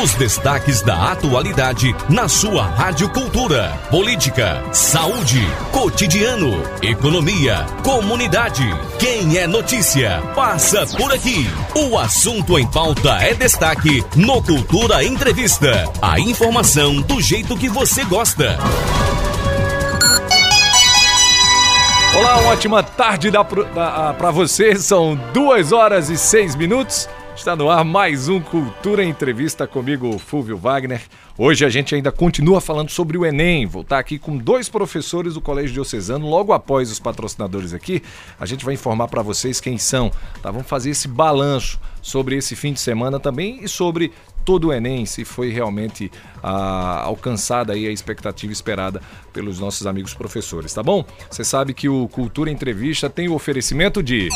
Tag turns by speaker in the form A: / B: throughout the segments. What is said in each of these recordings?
A: Os destaques da atualidade na sua Rádio Cultura. Política, saúde, cotidiano, economia, comunidade. Quem é notícia, passa por aqui. O assunto em pauta é destaque no Cultura Entrevista. A informação do jeito que você gosta.
B: Olá, uma ótima tarde para você. São duas horas e seis minutos. Está no ar mais um Cultura Entrevista comigo, Fúvio Wagner. Hoje a gente ainda continua falando sobre o Enem. Vou estar aqui com dois professores do Colégio Diocesano. Logo após os patrocinadores aqui, a gente vai informar para vocês quem são. Tá? Vamos fazer esse balanço sobre esse fim de semana também e sobre todo o Enem, se foi realmente ah, alcançada aí a expectativa esperada pelos nossos amigos professores, tá bom? Você sabe que o Cultura Entrevista tem o oferecimento de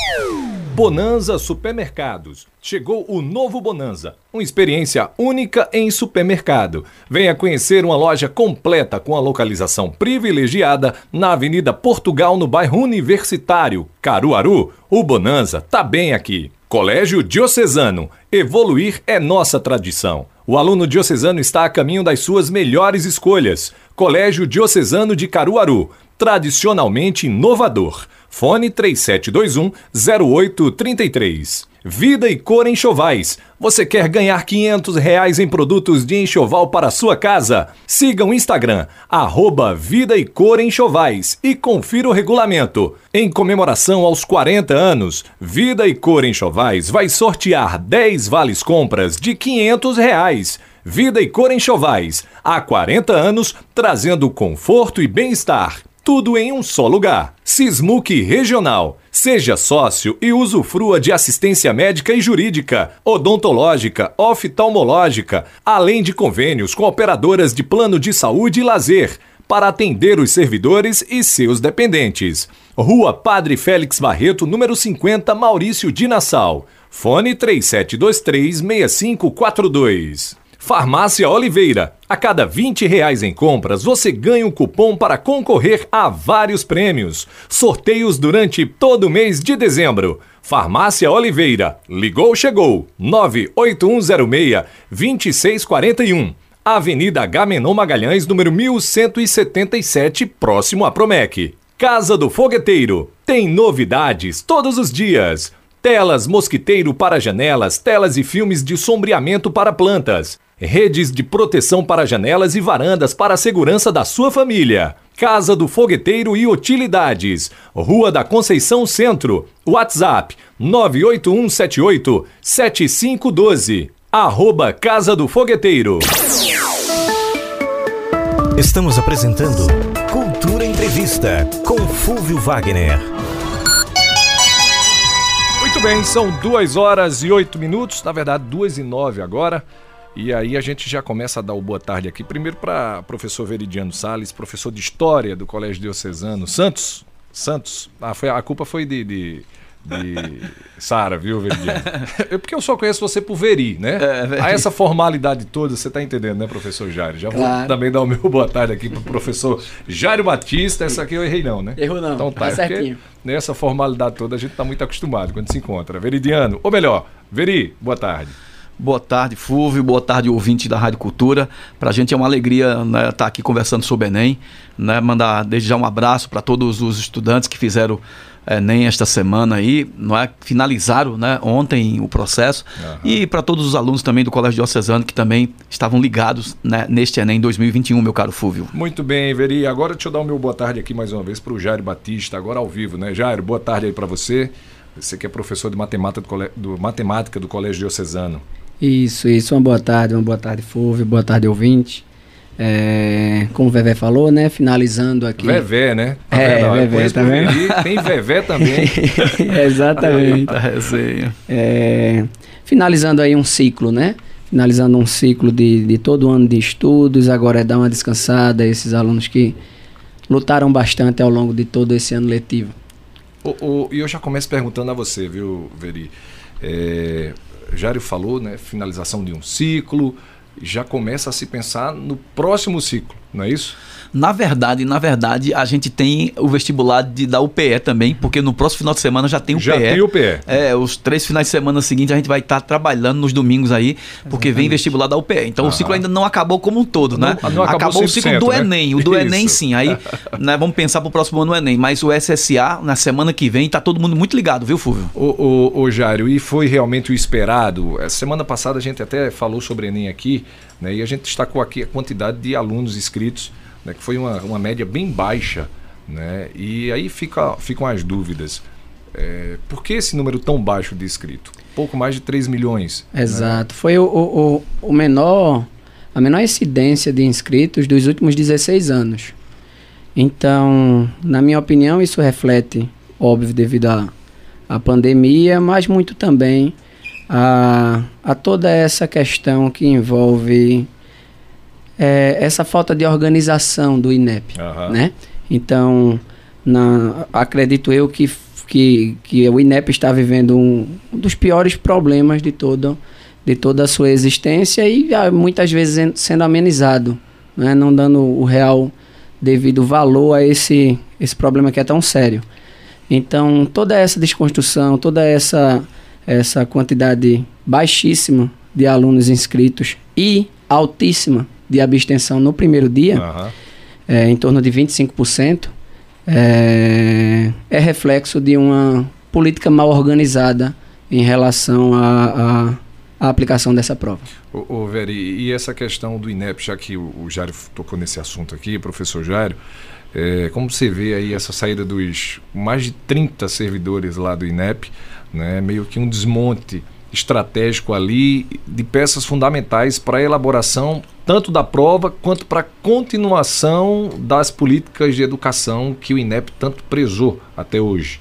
B: Bonanza Supermercados. Chegou o novo Bonanza, uma experiência única em supermercado. Venha conhecer uma loja completa com a localização privilegiada na Avenida Portugal, no bairro Universitário, Caruaru. O Bonanza tá bem aqui. Colégio Diocesano. Evoluir é nossa tradição. O aluno diocesano está a caminho das suas melhores escolhas. Colégio Diocesano de Caruaru. Tradicionalmente inovador. Fone 3721 0833. Vida e cor enxovais. Você quer ganhar 500 reais em produtos de enxoval para sua casa? Siga o Instagram, arroba Vida e Cor Enxovais e confira o regulamento. Em comemoração aos 40 anos, Vida e Cor Enxovais vai sortear 10 vales compras de 500 reais. Vida e Cor Enxovais, há 40 anos, trazendo conforto e bem-estar tudo em um só lugar. Sismuc Regional. Seja sócio e usufrua de assistência médica e jurídica, odontológica, oftalmológica, além de convênios com operadoras de plano de saúde e lazer, para atender os servidores e seus dependentes. Rua Padre Félix Barreto, número 50, Maurício de Nassau. Fone 3723 6542. Farmácia Oliveira. A cada 20 reais em compras, você ganha um cupom para concorrer a vários prêmios. Sorteios durante todo o mês de dezembro. Farmácia Oliveira. Ligou, chegou. 98106-2641. Avenida Gamenon Magalhães, número 1177, próximo a Promec. Casa do Fogueteiro. Tem novidades todos os dias. Telas mosquiteiro para janelas, telas e filmes de sombreamento para plantas. Redes de proteção para janelas e varandas para a segurança da sua família. Casa do Fogueteiro e Utilidades. Rua da Conceição Centro. WhatsApp 98178 7512. Arroba Casa do Fogueteiro.
A: Estamos apresentando Cultura Entrevista com Fúvio Wagner.
B: Muito bem, são duas horas e oito minutos, na verdade duas e nove agora. E aí a gente já começa a dar o boa tarde aqui, primeiro para professor Veridiano Sales, professor de História do Colégio Diocesano Santos. Santos. Ah, foi, a culpa foi de, de, de Sara, viu, Veridiano? É porque eu só conheço você por Veri, né? É, a essa formalidade toda, você está entendendo, né, professor Jairo? Já claro. vou também dar o meu boa tarde aqui para o professor Jairo Batista. Essa aqui eu errei não, né?
C: Errou não,
B: então tá, tá certinho. Nessa formalidade toda a gente está muito acostumado quando se encontra. Veridiano, ou melhor, Veri, boa tarde.
D: Boa tarde, Fúvio. Boa tarde, ouvinte da Rádio Cultura. Para a gente é uma alegria estar né, tá aqui conversando sobre Enem. Né, mandar desde já um abraço para todos os estudantes que fizeram Enem esta semana aí, não é? finalizaram né, ontem o processo. Uhum. E para todos os alunos também do Colégio Diocesano que também estavam ligados né, neste Enem 2021, meu caro Fúvio.
B: Muito bem, Veri. Agora deixa eu dar o meu boa tarde aqui mais uma vez para o Jairo Batista, agora ao vivo, né? Jairo, boa tarde aí para você. Você que é professor de matemática do, Colégio, do, matemática do Colégio Diocesano.
C: Isso, isso. Uma boa tarde, uma boa tarde, Fúvio, boa tarde, ouvinte. É, como o Vevé falou, né? Finalizando aqui.
B: Vevé, né?
C: Tá é, vendo? Vevé, tá vendo?
B: Tem Vevé também.
C: Exatamente.
D: Tá resenha.
C: É, finalizando aí um ciclo, né? Finalizando um ciclo de, de todo ano de estudos. Agora é dar uma descansada a esses alunos que lutaram bastante ao longo de todo esse ano letivo.
B: E eu já começo perguntando a você, viu, Veri? É, Jário falou, né, finalização de um ciclo, já começa a se pensar no próximo ciclo, não é isso?
D: Na verdade, na verdade, a gente tem o vestibular de, da UPE também, porque no próximo final de semana já tem o
B: Já
D: PE.
B: tem o PE.
D: É, os três finais de semana seguintes a gente vai estar trabalhando nos domingos aí, porque vem vestibular da UPE. Então o ciclo ainda não acabou como um todo, né?
B: Não- não acabou
D: o ciclo do
B: 100%, né?
D: Enem. O do
B: Isso.
D: Enem, sim. Aí né, vamos pensar pro próximo ano o Enem. Mas o SSA, na semana que vem, tá todo mundo muito ligado, viu, Fúvio?
B: Ô, ô, ô Jário, e foi realmente o esperado? Eh, Semana passada a gente até falou sobre Enem aqui, né, e a gente destacou aqui a quantidade de alunos inscritos, né, que foi uma, uma média bem baixa. Né, e aí fica, ficam as dúvidas. Eh, por que esse número tão baixo de inscrito? Pouco mais de 3 milhões. né?
C: Exato. Foi o, o, o- o menor, a menor incidência de inscritos dos últimos 16 anos. Então, na minha opinião, isso reflete, óbvio, devido à, à pandemia, mas muito também a, a toda essa questão que envolve eh, essa falta de organização do INEP
B: Aham.
C: né? Então, na- acredito eu que, que, que o INEP está vivendo um, um dos piores problemas de, todo, de toda a sua existência e ah, muitas vezes en- sendo amenizado, né? não dando o real devido valor a esse, esse problema que é tão sério. Então, toda essa desconstrução, toda essa, essa quantidade baixíssima de alunos inscritos e altíssima de abstenção no primeiro dia,
B: Aham.
C: é, em torno de 25%, é, é reflexo de uma política mal organizada em relação à aplicação dessa prova.
B: Ô, ô Veri, e essa questão do INEP, já que o, o Jário tocou nesse assunto aqui, professor Jário, é, como você vê aí essa saída dos mais de 30 servidores lá do INEP, né, meio que um desmonte estratégico ali de peças fundamentais para a elaboração tanto da prova quanto para a continuação das políticas de educação que o INEP tanto prezou até hoje.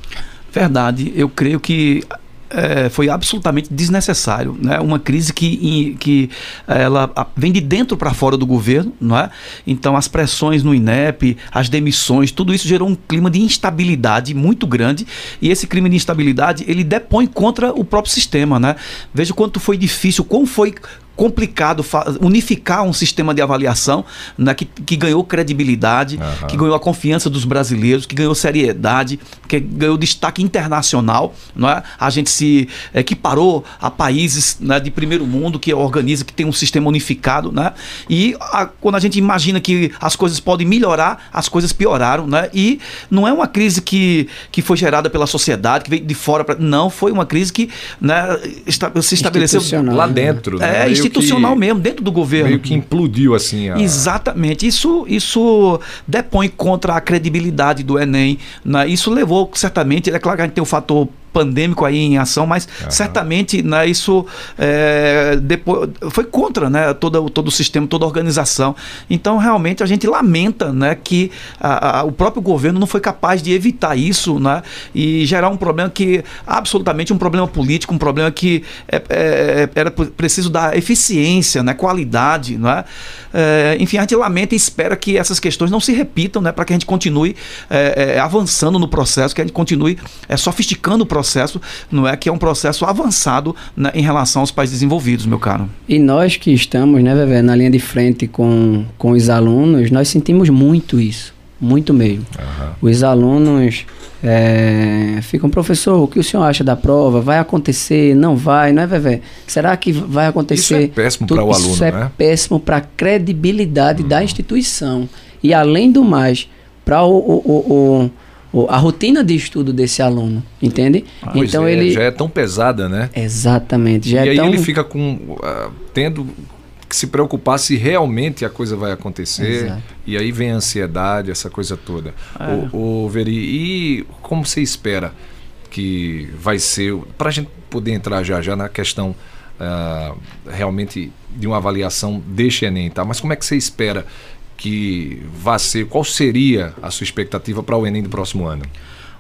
D: Verdade, eu creio que é, foi absolutamente desnecessário, né? Uma crise que, que ela a- vem de dentro para fora do governo, não é? Então as pressões no INEP, as demissões, tudo isso gerou um clima de instabilidade muito grande e esse clima de instabilidade ele depõe contra o próprio sistema, né? Veja quanto foi difícil, como foi complicado unificar um sistema de avaliação né, que, que ganhou credibilidade,
B: Aham.
D: que ganhou a confiança dos brasileiros, que ganhou seriedade, que ganhou destaque internacional. Não é? A gente se equiparou a países né, de primeiro mundo que organiza, que tem um sistema unificado. Né? E a- quando a gente imagina que as coisas podem melhorar, as coisas pioraram. Né? E não é uma crise que, que foi gerada pela sociedade, que veio de fora. Pra, não, foi uma crise que né, esta- se estabeleceu.
B: Lá dentro, né?
D: é,
B: meio
D: institucional
B: que-
D: mesmo, dentro do governo.
B: Meio que implodiu assim a...
D: Exatamente. Isso, isso depõe contra a credibilidade do Enem. Né? Isso levou, certamente, é claro que a gente tem o fator pandêmico aí em ação, mas certamente né, isso é, depois, foi contra né, todo, todo o sistema, toda a organização. Então, realmente, a gente lamenta né, que a- a- o próprio governo não foi capaz de evitar isso né, e gerar um problema que, absolutamente, um problema político, um problema que é- é- era pre- preciso dar eficiência, né, qualidade. Né? É, enfim, a gente lamenta e espera que essas questões não se repitam né, para que a gente continue é, é, avançando no processo, que a gente continue é, sofisticando o processo, não é que é um processo avançado né, em relação aos países desenvolvidos, meu caro.
C: E nós que estamos, né, Vevé, na linha de frente com, com os alunos, nós sentimos muito isso, muito mesmo. Os alunos é, ficam, professor, o que o senhor acha da prova? Vai acontecer? Não vai? Não é, Vevé? Será que vai acontecer?
B: Isso é péssimo para o aluno,
C: Isso é
B: né?
C: péssimo para a credibilidade da instituição. E além do mais, para o- o- o- o- a rotina de estudo desse aluno, entende?
B: Pois
C: então
B: é,
C: ele...
B: já é tão pesada, né?
C: Exatamente. Já
B: e
C: é
B: aí
C: tão...
B: ele fica com ah, tendo que se preocupar se realmente a coisa vai acontecer.
C: Exato.
B: E aí vem a ansiedade, essa coisa toda. O, o Veri, e como você espera que vai ser, para a gente poder entrar já já na questão ah, realmente de uma avaliação deste Enem, tá? Mas como é que você espera que vá ser, qual seria a sua expectativa para o Enem do próximo ano?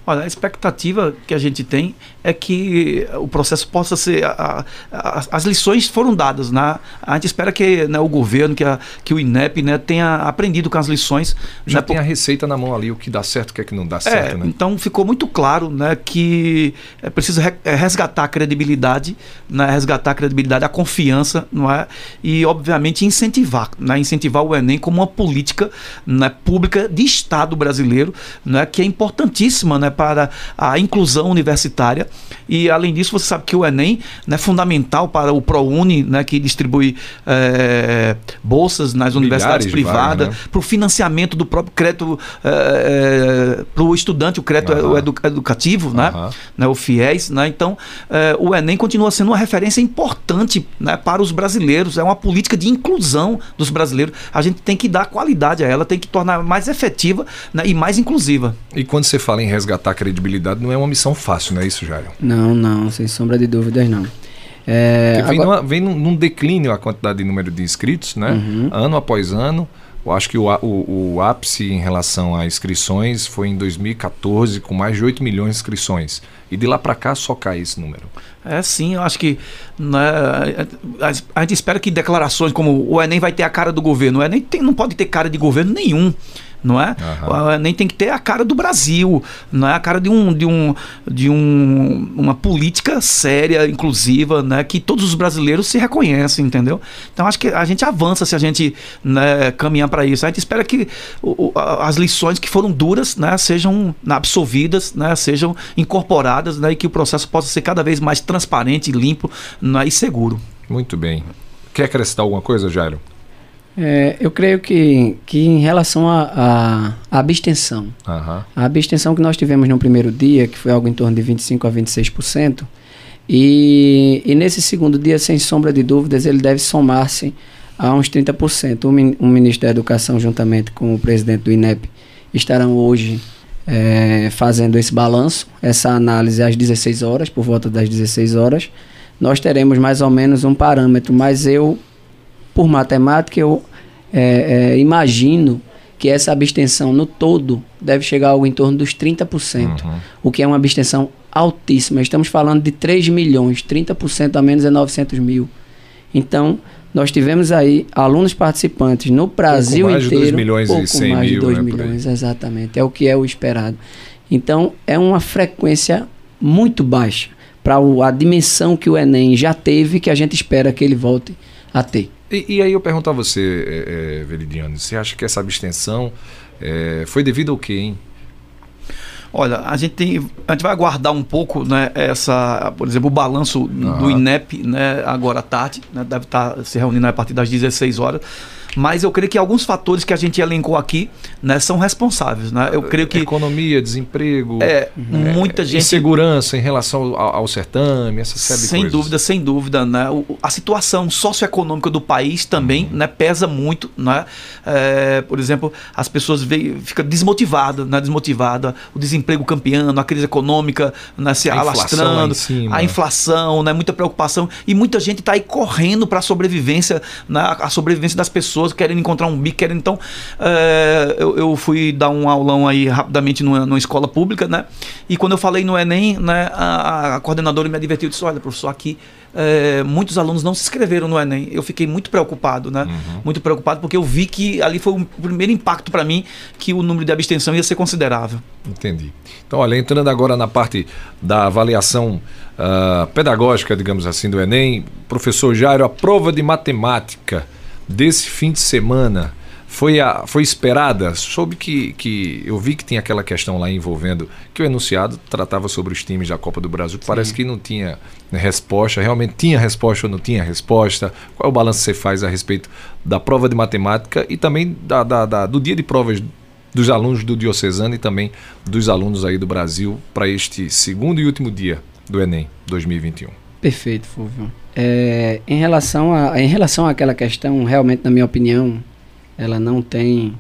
D: Olha, a expectativa que a gente tem é que o processo possa ser. A, a, as lições foram dadas. Né? A gente espera que né, o governo, que, a, que o INEP né, tenha aprendido com as lições.
B: Já
D: né,
B: tem a receita na mão ali, o que dá certo, o que é que não dá certo.
D: É,
B: né?
D: Então ficou muito claro né, que é preciso re, é, resgatar a credibilidade, né, resgatar a credibilidade, a confiança, não é? E, obviamente, incentivar, né, incentivar o Enem como uma política né, pública de Estado brasileiro, né, que é importantíssima né, para a inclusão universitária. E, além disso, você sabe que o Enem né, é fundamental para o ProUni, né, que distribui é, bolsas nas universidades privadas, né? para o financiamento do próprio crédito é, para o estudante, o crédito uhum. edu educativo, uhum. né, né, o FIES. Né, então, é, o Enem continua sendo uma referência importante né, para os brasileiros, é uma política de inclusão dos brasileiros. A gente tem que dar qualidade a ela, tem que tornar mais efetiva né, e mais inclusiva.
B: E quando você fala em resgatar a credibilidade, não é uma missão fácil, não é isso, Jairo?
C: Não, não, sem sombra de dúvidas, não.
B: É, vem, agora... numa, vem num, num, declínio a quantidade de número de inscritos, né? Uhum. Ano após ano. Eu acho que o, o, o, ápice em relação a inscrições foi em 2014, com mais de 8 milhões de inscrições. E de lá para cá só cai esse número.
D: É sim, eu acho que né, a, a, gente espera que declarações como o Enem vai ter a cara do governo. O Enem tem, não pode ter cara de governo nenhum não é? Uhum. Nem tem que ter a cara do Brasil, não é a cara de um de um de um, uma política séria, inclusiva, né, que todos os brasileiros se reconhecem, entendeu? Então acho que a gente avança se a gente né, caminhar para isso. A gente espera que o, as lições que foram duras, né, sejam absolvidas, né, sejam incorporadas, né, e que o processo possa ser cada vez mais transparente, limpo né, e seguro.
B: Muito bem. Quer acrescentar alguma coisa, Jairo?
C: É, eu creio que, que em relação à abstenção, uhum. a abstenção que nós tivemos no primeiro dia, que foi algo em torno de 25% a 26%, e, e nesse segundo dia, sem sombra de dúvidas, ele deve somar-se a uns 30%. O, o ministro da Educação, juntamente com o presidente do INEP, estarão hoje é, fazendo esse balanço, essa análise às 16 horas, por volta das 16 horas. Nós teremos mais ou menos um parâmetro, mas eu por matemática, eu é, é, imagino que essa abstenção no todo deve chegar a algo em torno dos 30%, uhum. o que é uma abstenção altíssima. Estamos falando de 3 milhões, 30% a menos é 900 mil. Então, nós tivemos aí alunos participantes no Brasil
B: pouco mais
C: inteiro.
B: De 2 milhões
C: pouco
B: e 100
C: mais
B: mil,
C: de 2
B: né,
C: milhões, exatamente. É o que é o esperado. Então, é uma frequência muito baixa para a dimensão que o Enem já teve, que a gente espera que ele volte a ter.
B: E, e aí eu pergunto a você, é, é, Veridiano, você acha que essa abstenção é, foi devido ao quê, hein?
D: Olha, a gente tem, a gente vai aguardar um pouco, né, essa, por exemplo, o balanço uhum. do INEP, né, agora à tarde, né, deve estar se reunindo a partir das 16 horas mas eu creio que alguns fatores que a gente elencou aqui né, são responsáveis. Né? Eu creio que.
B: Economia, desemprego.
D: É, uhum. muita é, gente.
B: Insegurança em relação ao, ao certame, essa série
D: sem
B: de
D: coisas. dúvida, sem dúvida. Né? O, a situação socioeconômica do país também uhum. né, pesa muito. Né? É, por exemplo, as pessoas ficam desmotivadas, né? desmotivada, o desemprego campeando, a crise econômica né, se a alastrando, a inflação, né, muita preocupação. E muita gente está aí correndo para a sobrevivência, né, a sobrevivência das pessoas pessoas querendo encontrar um bico, querendo. Então, é, eu, eu, fui dar um aulão aí rapidamente numa, numa, escola pública, né? E quando eu falei no Enem, né, a, a coordenadora me advertiu e disse: olha, professor, aqui é, muitos alunos não se inscreveram no Enem. Eu fiquei muito preocupado, né? Uhum. Muito preocupado porque eu vi que ali foi o primeiro impacto para mim que o número de abstenção ia ser considerável.
B: Entendi. Então, olha, entrando agora na parte da avaliação uh, pedagógica, digamos assim, do Enem, professor Jairo, a prova de matemática desse fim de semana foi, a, foi esperada? Soube que, que eu vi que tinha aquela questão lá envolvendo que o enunciado tratava sobre os times da Copa do Brasil. que Parece que não tinha resposta. Realmente tinha resposta ou não tinha resposta? Qual é o balanço que você faz a respeito da prova de matemática e também da, da, da do dia de provas dos alunos do Diocesano e também dos alunos aí do Brasil para este segundo e último dia do Enem 2021?
C: Perfeito, Fulvio. É, em, relação a, em relação àquela questão, realmente, na minha opinião, ela não tem,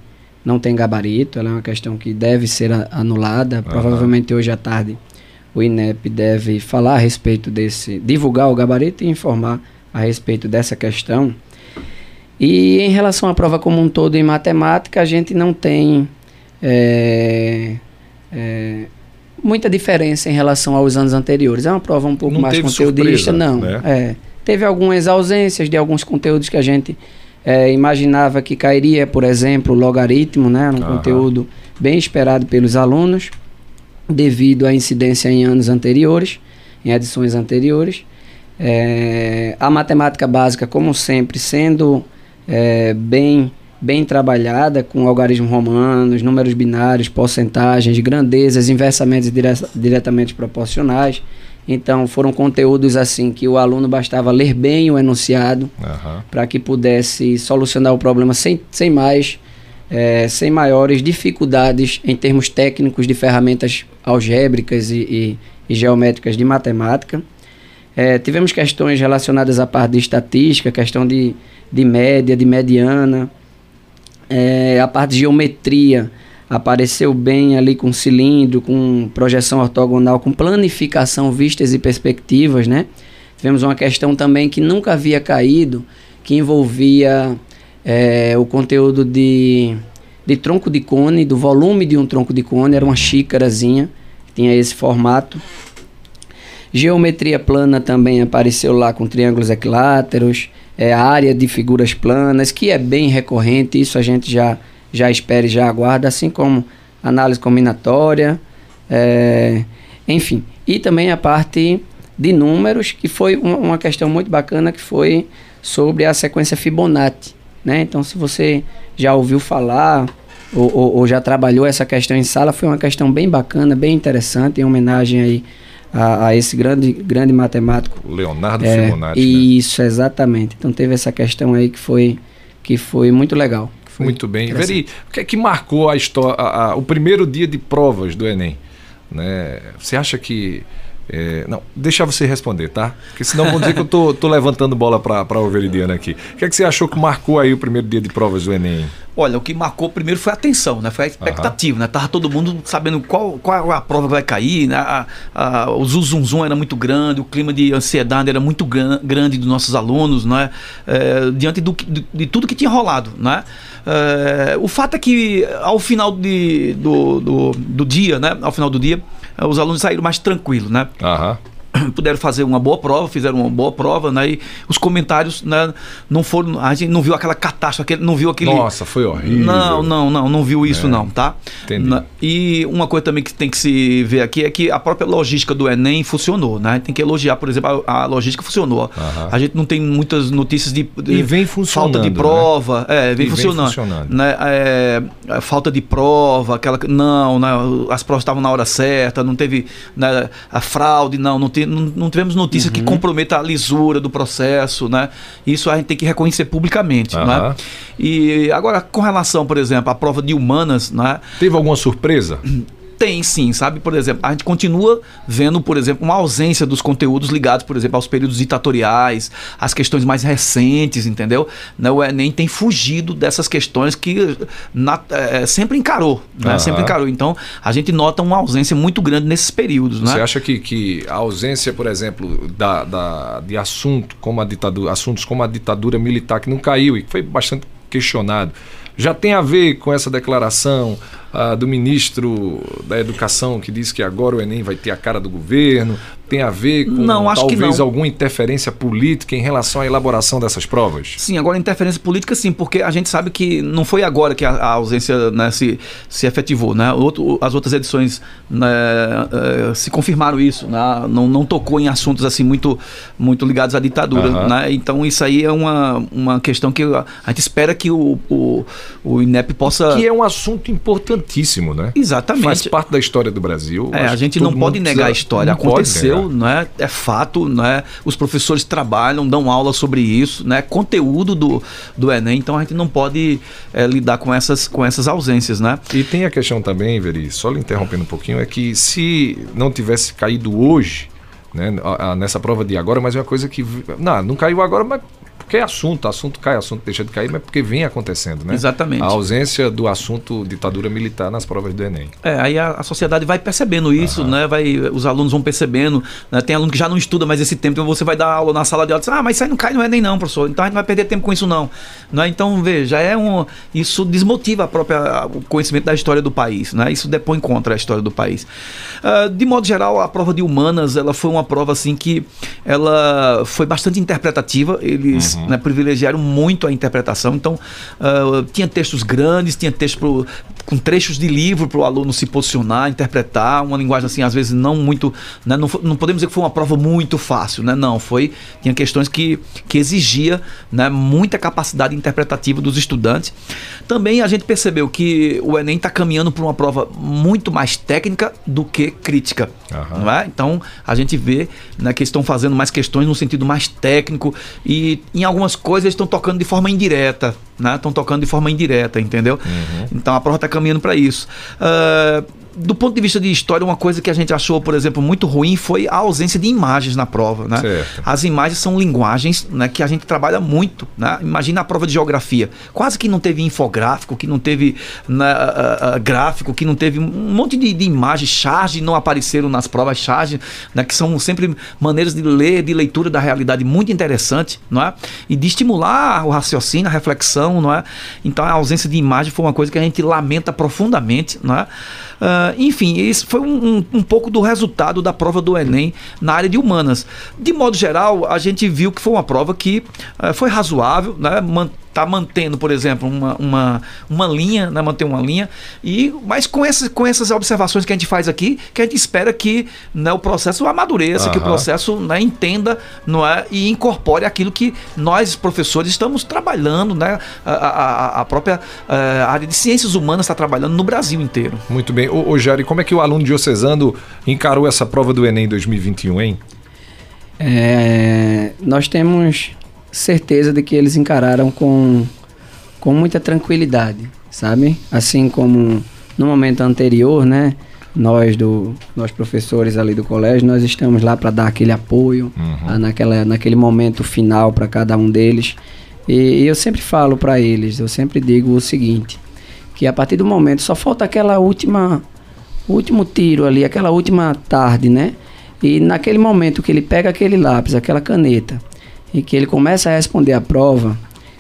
C: não tem gabarito, ela é uma questão que deve ser anulada. Uhum. Provavelmente hoje à tarde o INEP deve falar a respeito desse, divulgar o gabarito e informar a respeito dessa questão. E em relação à prova como um todo em matemática, a gente não tem é, é, muita diferença em relação aos anos anteriores. É uma prova um pouco
B: Não
C: mais conteudista,
B: surpresa,
C: não.
B: né?
C: É. Teve algumas ausências de alguns conteúdos que a gente é, imaginava que cairia, por exemplo, o logaritmo, né? Um
B: Aham.
C: conteúdo bem esperado pelos alunos, devido à incidência em anos anteriores, em edições anteriores. É, a matemática básica, como sempre, sendo é, bem, bem trabalhada, com algarismos romanos, números binários, porcentagens, grandezas inversamente dire diretamente proporcionais. Então, foram conteúdos assim que o aluno bastava ler bem o enunciado
B: Aham.
C: para que pudesse solucionar o problema sem, sem mais, eh, sem maiores dificuldades em termos técnicos de ferramentas algébricas e, e- e geométricas de matemática. Eh, tivemos questões relacionadas à parte de estatística, questão de, de média, de mediana, eh, a parte de geometria apareceu bem ali com cilindro, com projeção ortogonal, com planificação, vistas e perspectivas, né? Tivemos uma questão também que nunca havia caído, que envolvia eh, o conteúdo de, de tronco de cone, do volume de um tronco de cone, era uma xícarazinha, tinha esse formato. Geometria plana também apareceu lá com triângulos equiláteros, é, área de figuras planas, que é bem recorrente, isso a gente já, já espera e já aguarda, assim como análise combinatória, é, enfim. E também a parte de números, que foi uma, uma questão muito bacana, que foi sobre a sequência Fibonacci. Né? Então, se você já ouviu falar ou, ou- ou já trabalhou essa questão em sala, foi uma questão bem bacana, bem interessante, em homenagem aí a, a esse grande, grande matemático.
B: Leonardo
C: É,
B: Fibonacci, né?
C: Isso, exatamente. Então teve essa questão aí que foi, que foi muito legal. Foi
B: Muito bem. Veri, o que é que marcou a história, a- a- o primeiro dia de provas do Enem? Né? Você acha que. É, não, deixa você responder, tá? Porque senão vão dizer que eu tô, tô levantando bola para o Veridiano aqui. O que é que você achou que marcou aí o primeiro dia de provas do Enem?
D: Olha, o que marcou primeiro foi a atenção, né? Foi a expectativa, né? Tava todo mundo sabendo qual, qual a prova vai cair, né? A, a, o zum era muito grande, o clima de ansiedade era muito gran- grande dos nossos alunos, né? É, diante do, de, de tudo que tinha rolado, né? É, o fato é que ao final de, do, do, do dia, né? Ao final do dia, os alunos saíram mais tranquilos, né?
B: Aham.
D: puderam fazer uma boa prova, fizeram uma boa prova, né? E os comentários, né, não foram, a gente não viu aquela catástrofe, não viu aquele
B: Nossa, foi horrível.
D: Não, não, não, não viu isso
B: É.
D: não, tá?
B: Entendi.
D: E uma coisa também que tem que se ver aqui é que a própria logística do Enem funcionou, né? Tem que elogiar, por exemplo, a, a logística funcionou.
B: Aham.
D: A gente não tem muitas notícias de, de
B: E vem funcionando,
D: falta de
B: né?
D: prova, é,
B: E
D: vem
B: vem
D: funcionando,
B: funcionando.
D: né? É, falta de prova, aquela não, né? As provas estavam na hora certa, não teve né, a fraude, não, não, não, não tivemos notícia
B: Uhum.
D: que comprometa a lisura do processo, né? Isso a gente tem que reconhecer publicamente,
B: Aham.
D: né? E agora com relação, por exemplo, à prova de humanas, né?
B: Teve alguma surpresa?
D: Tem sim, sabe? Por exemplo, a gente continua vendo, por exemplo, uma ausência dos conteúdos ligados, por exemplo, aos períodos ditatoriais, às questões mais recentes, entendeu? Né, O Enem tem fugido dessas questões que na- eh, sempre encarou, né?
B: Aham.
D: Sempre encarou. Então, a gente nota uma ausência muito grande nesses períodos,
B: Você
D: né?
B: acha que, que a ausência, por exemplo, da, da- de assunto como a ditadura, assuntos como a ditadura militar que não caiu e que foi bastante questionado, já tem a ver com essa declaração ah, do ministro da Educação que disse que agora o Enem vai ter a cara do governo? Tem a ver com
D: Não, acho que
B: talvez alguma interferência política em relação à elaboração dessas provas?
D: Sim, agora interferência política sim, porque a gente sabe que não foi agora que a, a ausência né, se, se efetivou, né? Outro, as outras edições né, eh, se confirmaram isso, né? não, não tocou em assuntos assim muito, muito ligados à ditadura,
B: Aham.
D: né? Então isso aí é uma, uma questão que a, gente espera que o, o, o INEP possa...
B: Que é um assunto importantíssimo, né?
D: Exatamente.
B: Faz parte da história do Brasil.
D: É, a gente não pode negar a
B: precisa-
D: história.
B: não
D: Aconteceu, né? É fato, né? Os professores trabalham, dão aula sobre isso, né? Conteúdo do, do Enem, então a gente não pode é, lidar com essas, com essas ausências, né?
B: E tem a questão também, Veri, só lhe interrompendo um pouquinho, é que se não tivesse caído hoje, né, a- a- nessa prova de agora, mas é uma coisa que. Não, não caiu agora, mas porque é assunto, assunto cai, assunto deixa de cair, mas porque vem acontecendo, né?
D: Exatamente.
B: A ausência do assunto ditadura militar nas provas do Enem.
D: É, aí a, a sociedade vai percebendo isso, né? Vai, os alunos vão percebendo. Né? Tem aluno que já não estuda mais esse tempo, então você vai dar aula na sala de aula e diz, ah, mas isso aí não cai no Enem, não, professor. Então a gente não vai perder tempo com isso, não. né? Então, veja, é um. Isso desmotiva a própria, o conhecimento da história do país, né? Isso depõe contra a história do país. Uh, de modo geral, a prova de humanas, ela foi uma prova assim que ela foi bastante interpretativa. Eles uhum. Né, privilegiaram muito a interpretação. Então, uh, tinha textos grandes, tinha textos pro, com trechos de livro para o aluno se posicionar, interpretar, uma linguagem assim, às vezes não muito. Né, não, não, podemos dizer que foi uma prova muito fácil, né? Não, foi. Tinha questões que, que exigia né, muita capacidade interpretativa dos estudantes. Também a gente percebeu que o Enem está caminhando para uma prova muito mais técnica do que crítica. Uhum. É? Então a gente vê né, que estão fazendo mais questões no sentido mais técnico e em algumas coisas eles estão tocando de forma indireta estão né? tocando de forma indireta, entendeu? Uhum. Então a prova está caminhando para isso. Uh, do ponto de vista de história, uma coisa que a gente achou, por exemplo, muito ruim foi a ausência de imagens na prova. Né? As imagens são linguagens né, que a gente trabalha muito. Né? Imagina a prova de geografia. Quase que não teve infográfico, que não teve né, uh, uh, gráfico, que não teve um monte de, de imagens, charge não apareceram nas provas, charge, né, que são sempre maneiras de ler, de leitura da realidade muito interessante, não é? E de estimular o raciocínio, a reflexão, não é? Então a ausência de imagem foi uma coisa que a gente lamenta profundamente, não é? Uh, enfim, isso foi um, um, um, pouco do resultado da prova do Enem na área de humanas. De modo geral, a gente viu que foi uma prova que uh, foi razoável, né? Está mantendo, por exemplo, uma, uma, uma linha, né, manter uma linha, e mas com essas, com essas observações que a gente faz aqui, que a gente espera que né, o processo amadureça, uhum. que o processo né, entenda não é, e incorpore aquilo que nós, professores, estamos trabalhando, né, a, a, a própria a eh, área de ciências humanas está trabalhando no Brasil inteiro.
B: Muito bem. Ô, ô Jari, como é que o aluno diocesano encarou essa prova do Enem 2021, hein?
C: É, nós temos certeza de que eles encararam com, com muita tranquilidade, sabe? Assim como no momento anterior, né? Nós do nós professores ali do colégio, nós estamos lá para dar aquele apoio uhum. naquela, naquele momento final para cada um deles. E, e eu sempre falo para eles, eu sempre digo o seguinte, que a partir do momento só falta aquela última último tiro ali, aquela última tarde, né? E naquele momento que ele pega aquele lápis, aquela caneta e que ele começa a responder a prova,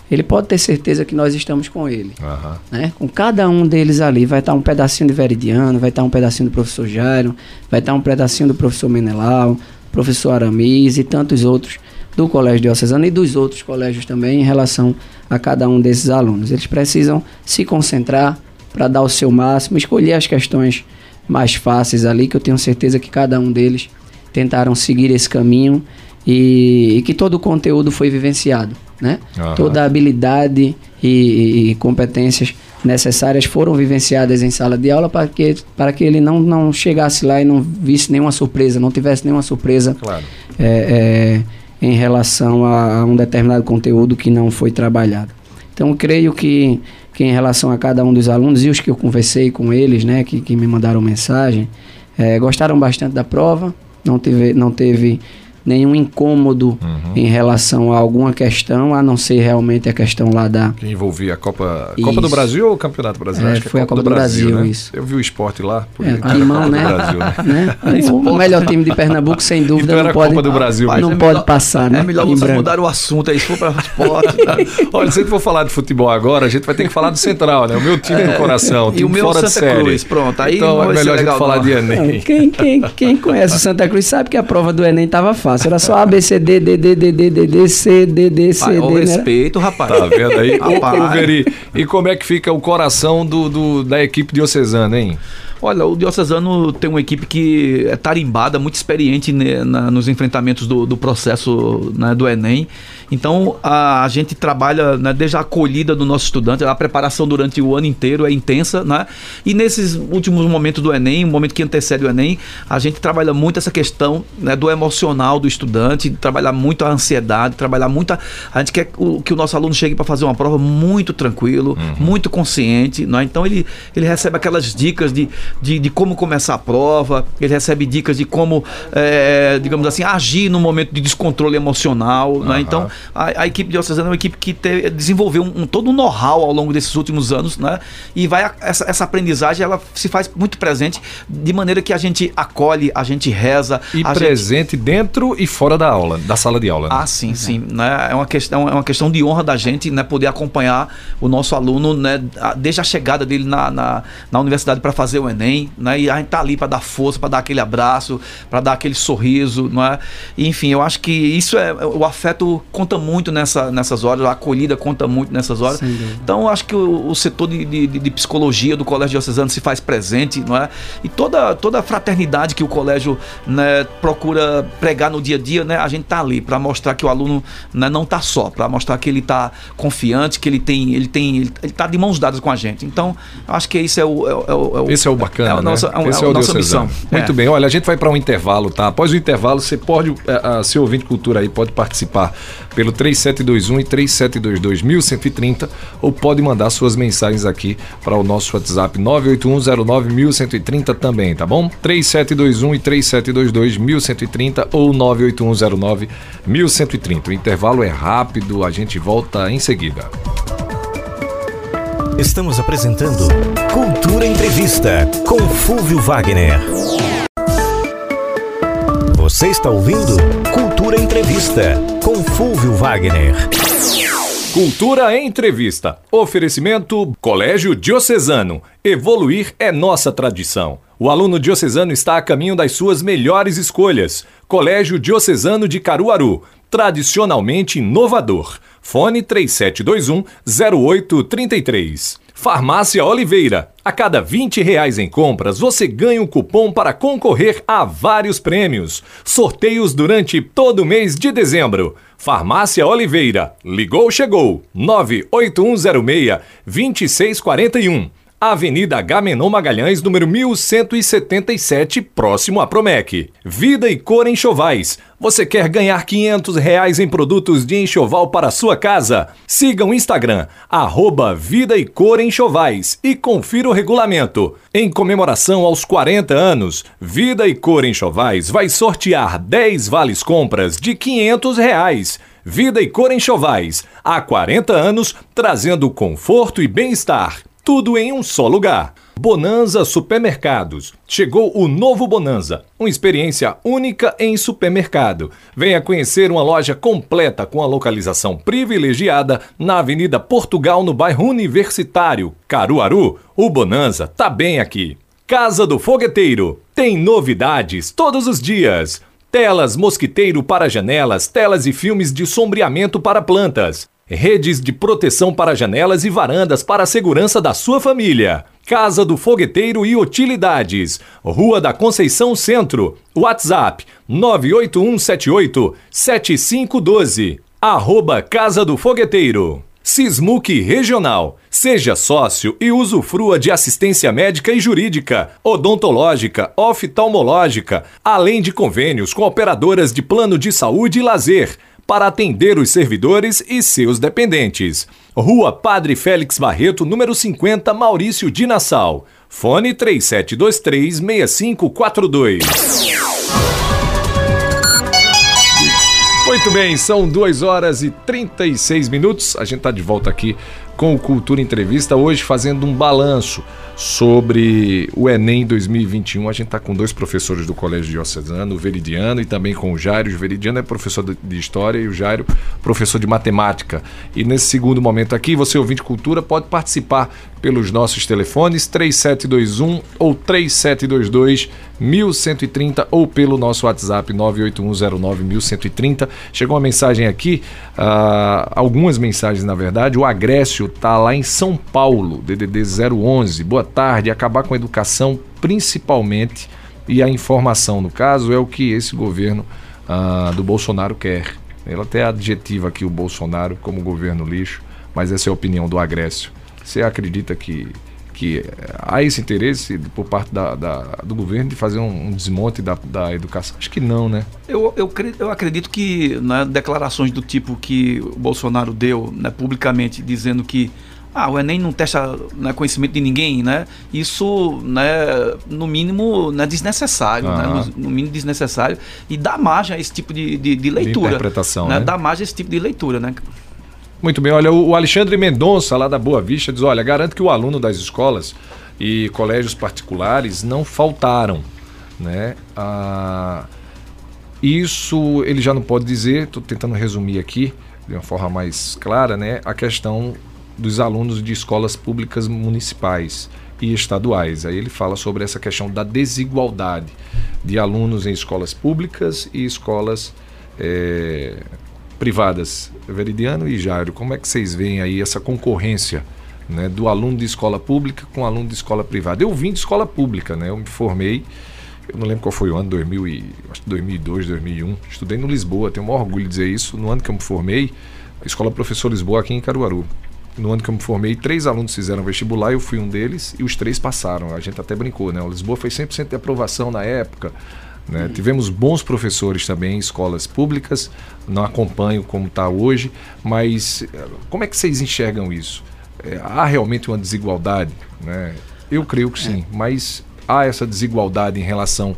C: ele pode ter certeza que nós estamos com ele. Uhum. Né? Com cada um deles ali. Vai estar um pedacinho de Veridiano, vai estar um pedacinho do professor Jairo, vai estar um pedacinho do professor Menelau, professor Aramis e tantos outros do Colégio Diocesano e dos outros colégios também em relação a cada um desses alunos. Eles precisam se concentrar para dar o seu máximo, escolher as questões mais fáceis ali, que eu tenho certeza que cada um deles tentaram seguir esse caminho e, e que todo o conteúdo foi vivenciado, né? Uhum. Toda a habilidade e, e, competências necessárias foram vivenciadas em sala de aula para que, para que ele não, não chegasse lá e não visse nenhuma surpresa, não tivesse nenhuma surpresa claro. é, é, em relação a, a um determinado conteúdo que não foi trabalhado. Então, creio que, que em relação a cada um dos alunos e os que eu conversei com eles, né, que, que me mandaram mensagem, é, gostaram bastante da prova, não teve, não teve nenhum incômodo uhum. em relação a alguma questão, a não ser realmente a questão lá da.
B: Que envolvia a Copa, Copa do Brasil ou o Campeonato Brasileiro?
C: É, foi a Copa, do, do Brasil, Brasil né? isso.
B: Eu vi o esporte lá.
C: Por é, Timão, né? Brasil, né? né? o melhor time de Pernambuco, sem dúvida, então não pode, Copa do Brasil, não é pode passar, né?
D: É melhor você mudar o assunto aí, se for para esporte.
B: Tá? Olha, se a gente for falar de futebol agora, a gente vai ter que falar do Central, né? O meu time é, do coração, time e o meu fora Santa de Cruz,
D: pronto. Aí
B: então é melhor a gente falar de Enem.
C: Quem, quem, quem conhece o Santa Cruz sabe que a prova do Enem estava fácil, era só ABC C, D, D, D, D, D, D, D, C, D, D, C, D.
D: Né? respeito, rapaz.
B: Tá vendo aí? Ô, Veri, e como é que fica o coração do, do da equipe diocesana, hein?
D: Olha, o Diocesano tem uma equipe que é tarimbada, muito experiente né, na, nos enfrentamentos do, do processo né, do Enem. Então a, a gente trabalha né, desde a acolhida do nosso estudante, a preparação durante o ano inteiro é intensa, né? E nesses últimos momentos do Enem, o momento que antecede o Enem, a gente trabalha muito essa questão né, do emocional do estudante, trabalhar muito a ansiedade, trabalhar muito. A, a gente quer o, que o nosso aluno chegue para fazer uma prova muito tranquilo, uhum. muito consciente, né? Então ele, ele recebe aquelas dicas de, de, de como começar a prova, ele recebe dicas de como, é, digamos assim, agir no momento de descontrole emocional. Uhum. Né? Então, a, a, equipe diocesana é uma equipe que te, desenvolveu um, um, todo um know-how ao longo desses últimos anos, né? E vai essa, essa aprendizagem ela se faz muito presente de maneira que a gente acolhe, a gente reza.
B: E presente gente... dentro e fora da aula, da sala de aula.
D: Né? Ah, sim, sim. Né? É, uma questão, é uma questão de honra da gente né? poder acompanhar o nosso aluno né? desde a chegada dele na, na, na universidade para fazer o Enem. Né? E a gente tá ali para dar força, para dar aquele abraço, para dar aquele sorriso. Não é? E, enfim, eu acho que isso é. O afeto conta muito nessa, nessas horas, a acolhida conta muito nessas horas. Então, eu acho que o, o setor de, de, de, psicologia do Colégio Diocesano se faz presente, não é? E toda, toda a fraternidade que o colégio né, procura pregar no dia a dia, né? A gente tá ali para mostrar que o aluno né, não tá só, para mostrar que ele tá confiante, que ele tem, ele tem, ele, ele tá de mãos dadas com a gente. Então, acho que isso é o, é o, é o
B: esse é o bacana, é a
D: nossa,
B: né?
D: é,
B: esse
D: é, a nossa missão.
B: Muito bem. Olha, a gente vai para um intervalo, tá? Após o intervalo, você pode, uh, seu ouvinte cultura aí pode participar pelo 3721 e 3722 1130 ou pode mandar suas mensagens aqui para o nosso WhatsApp 98109 1130 também, tá bom? 3721 e 3722 1130 ou 98109 1130. O intervalo é rápido, a gente volta em seguida.
A: Estamos apresentando Cultura Entrevista com Fúvio Wagner. Você está ouvindo Cultura Entrevista com Fulvio Wagner.
B: Cultura Entrevista. Oferecimento Colégio Diocesano. Evoluir é nossa tradição. O aluno diocesano está a caminho das suas melhores escolhas. Colégio Diocesano de Caruaru. Tradicionalmente inovador. Fone 3721 0833. Farmácia Oliveira. A cada 20 reais em compras, você ganha um cupom para concorrer a vários prêmios. Sorteios durante todo o mês de dezembro. Farmácia Oliveira. Ligou, chegou. 98106 2641. Avenida Gamenon Magalhães, número 1177, próximo à Promec. Vida e cor enxovais. Você quer ganhar 500 reais em produtos de enxoval para sua casa? Siga o Instagram, arroba Vida e Cor Enxovais e confira o regulamento. Em comemoração aos 40 anos, Vida e Cor Enxovais vai sortear 10 vales compras de 500 reais. Vida e Cor Enxovais, há 40 anos, trazendo conforto e bem-estar. Tudo em um só lugar. Bonanza Supermercados. Chegou o novo Bonanza, uma experiência única em supermercado. Venha conhecer uma loja completa com a localização privilegiada na Avenida Portugal, no bairro Universitário, Caruaru. O Bonanza tá bem aqui. Casa do Fogueteiro. Tem novidades todos os dias. Telas mosquiteiro para janelas, telas e filmes de sombreamento para plantas. Redes de proteção para janelas e varandas para a segurança da sua família. Casa do Fogueteiro e Utilidades. Rua da Conceição Centro. WhatsApp 98178 7512. Arroba Casa do Fogueteiro. Sismuc Regional. Seja sócio e usufrua de assistência médica e jurídica, odontológica, oftalmológica, além de convênios com operadoras de plano de saúde e lazer para atender os servidores e seus dependentes. Rua Padre Félix Barreto, número 50, Maurício de Nassau. Fone 3723-6542. Muito bem, são 2 horas e 36 minutos. A gente está de volta aqui com o Cultura Entrevista, hoje fazendo um balanço sobre o Enem 2021. A gente está com dois professores do Colégio Diocesano, o Veridiano e também com o Jairo. O Veridiano é professor de História e o Jairo, professor de Matemática. E nesse segundo momento aqui, você ouvinte cultura pode participar pelos nossos telefones 3721 ou 3722 1130 ou pelo nosso WhatsApp 98109 1130. Chegou uma mensagem aqui, uh, algumas mensagens na verdade. O Agrécio tá lá em São Paulo, DDD 011. Boa tarde. Acabar com a educação, principalmente, e a informação, no caso, é o que esse governo uh, do Bolsonaro quer. Ele até adjetiva aqui o Bolsonaro como governo lixo, mas essa é a opinião do Agrécio. Você acredita que, que há esse interesse por parte da, da do governo de fazer um, um desmonte da, da, educação? Acho que não, né?
D: Eu, eu, eu acredito que né, declarações do tipo que o Bolsonaro deu né, publicamente, dizendo que ah, o Enem não testa né, conhecimento de ninguém, né? Isso, né, no mínimo, né, desnecessário, uhum. né? No, no, mínimo desnecessário e dá margem a esse tipo de, de, de leitura.
B: De interpretação,
D: né?
B: né?
D: Dá margem a esse tipo de leitura, né?
B: Muito bem, olha, o Alexandre Mendonça, lá da Boa Vista, diz: olha, garanto que o aluno das escolas e colégios particulares não faltaram, né? Ah, isso ele já não pode dizer, estou tentando resumir aqui de uma forma mais clara, né? A questão dos alunos de escolas públicas municipais e estaduais. Aí ele fala sobre essa questão da desigualdade de alunos em escolas públicas e escolas é, privadas. Veridiano e Jairo, como é que vocês veem aí essa concorrência né, do aluno de escola pública com aluno de escola privada? Eu vim de escola pública, né? Eu me formei, eu não lembro qual foi o ano, 2000 e, acho que 2002, 2001. Estudei no Lisboa, tenho o maior orgulho de dizer isso. No ano que eu me formei, a Escola Professor Lisboa aqui em Caruaru no ano que eu me formei, três alunos fizeram vestibular, eu fui um deles e os três passaram. A gente até brincou, né? O Lisboa foi 100% de aprovação na época. Né? Uhum. Tivemos bons professores também em escolas públicas, não acompanho como está hoje, mas eh, como é que vocês enxergam isso? É, há realmente uma desigualdade? Né? Eu creio que sim, é. mas há essa desigualdade em relação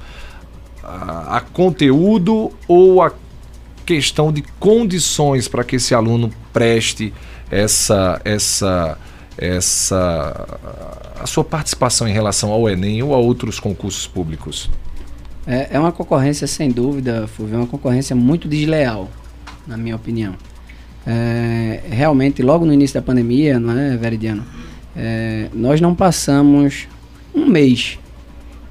B: a, a conteúdo ou a questão de condições para que esse aluno preste essa essa essa a sua participação em relação ao Enem ou a outros concursos públicos?
C: É, é uma concorrência sem dúvida, Fulvio, é uma concorrência muito desleal, na minha opinião. É, realmente, logo no início da pandemia, não é, Veridiano? É, nós não passamos um mês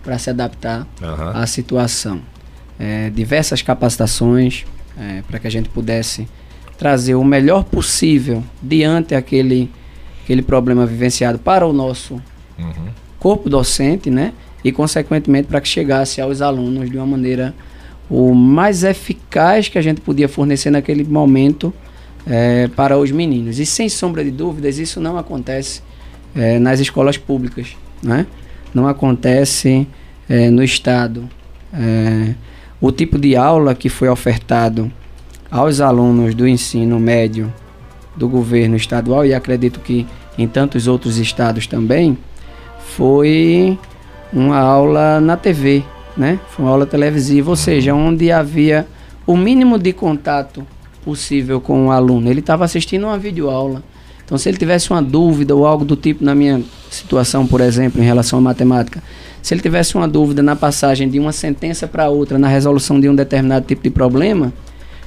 C: para se adaptar uhum. à situação. É, diversas capacitações é, para que a gente pudesse trazer o melhor possível diante aquele, aquele problema vivenciado para o nosso uhum. corpo docente, né? E, consequentemente, para que chegasse aos alunos de uma maneira o mais eficaz que a gente podia fornecer naquele momento é, para os meninos. E, sem sombra de dúvidas, isso não acontece é, nas escolas públicas, né? Não acontece é, no Estado. o tipo de aula que foi ofertado aos alunos do ensino médio do governo estadual e acredito que em tantos outros estados também foi uma aula na TV, né? Foi uma aula televisiva, ou seja, onde havia o mínimo de contato possível com o aluno. Ele estava assistindo uma videoaula. Então, se ele tivesse uma dúvida ou algo do tipo na minha situação, por exemplo, em relação à matemática, se ele tivesse uma dúvida na passagem de uma sentença para outra, na resolução de um determinado tipo de problema,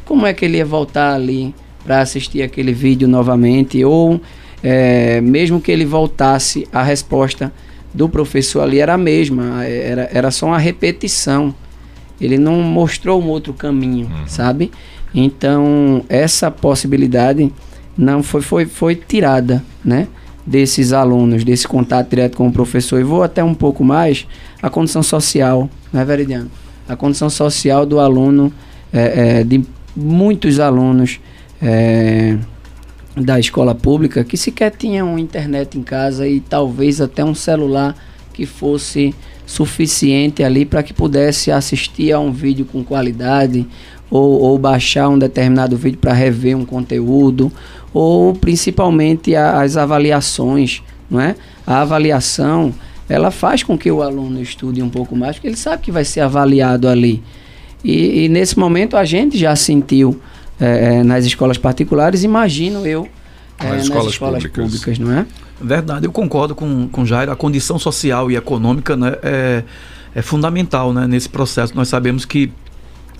C: como é que ele ia voltar ali para assistir aquele vídeo novamente? Ou é, mesmo que ele voltasse, a resposta do professor ali era a mesma, era, era só uma repetição. Ele não mostrou um outro caminho, uhum. sabe? Então, essa possibilidade não foi, foi, foi tirada, né? Desses alunos, desse contato direto com o professor. E vou até um pouco mais, a condição social, né, Veridiano? A condição social do aluno é, é, de muitos alunos é, da escola pública que sequer tinham internet em casa e talvez até um celular que fosse suficiente ali para que pudesse assistir a um vídeo com qualidade ou, ou baixar um determinado vídeo para rever um conteúdo ou principalmente a, as avaliações, não é? A avaliação ela faz com que o aluno estude um pouco mais, porque ele sabe que vai ser avaliado ali. E, e nesse momento a gente já sentiu é, nas escolas particulares, imagino eu, é, nas, escolas, nas escolas públicas. públicas. não é?
D: Verdade, eu concordo com, com Jair. A condição social e econômica né, é, é fundamental né, nesse processo. Nós sabemos que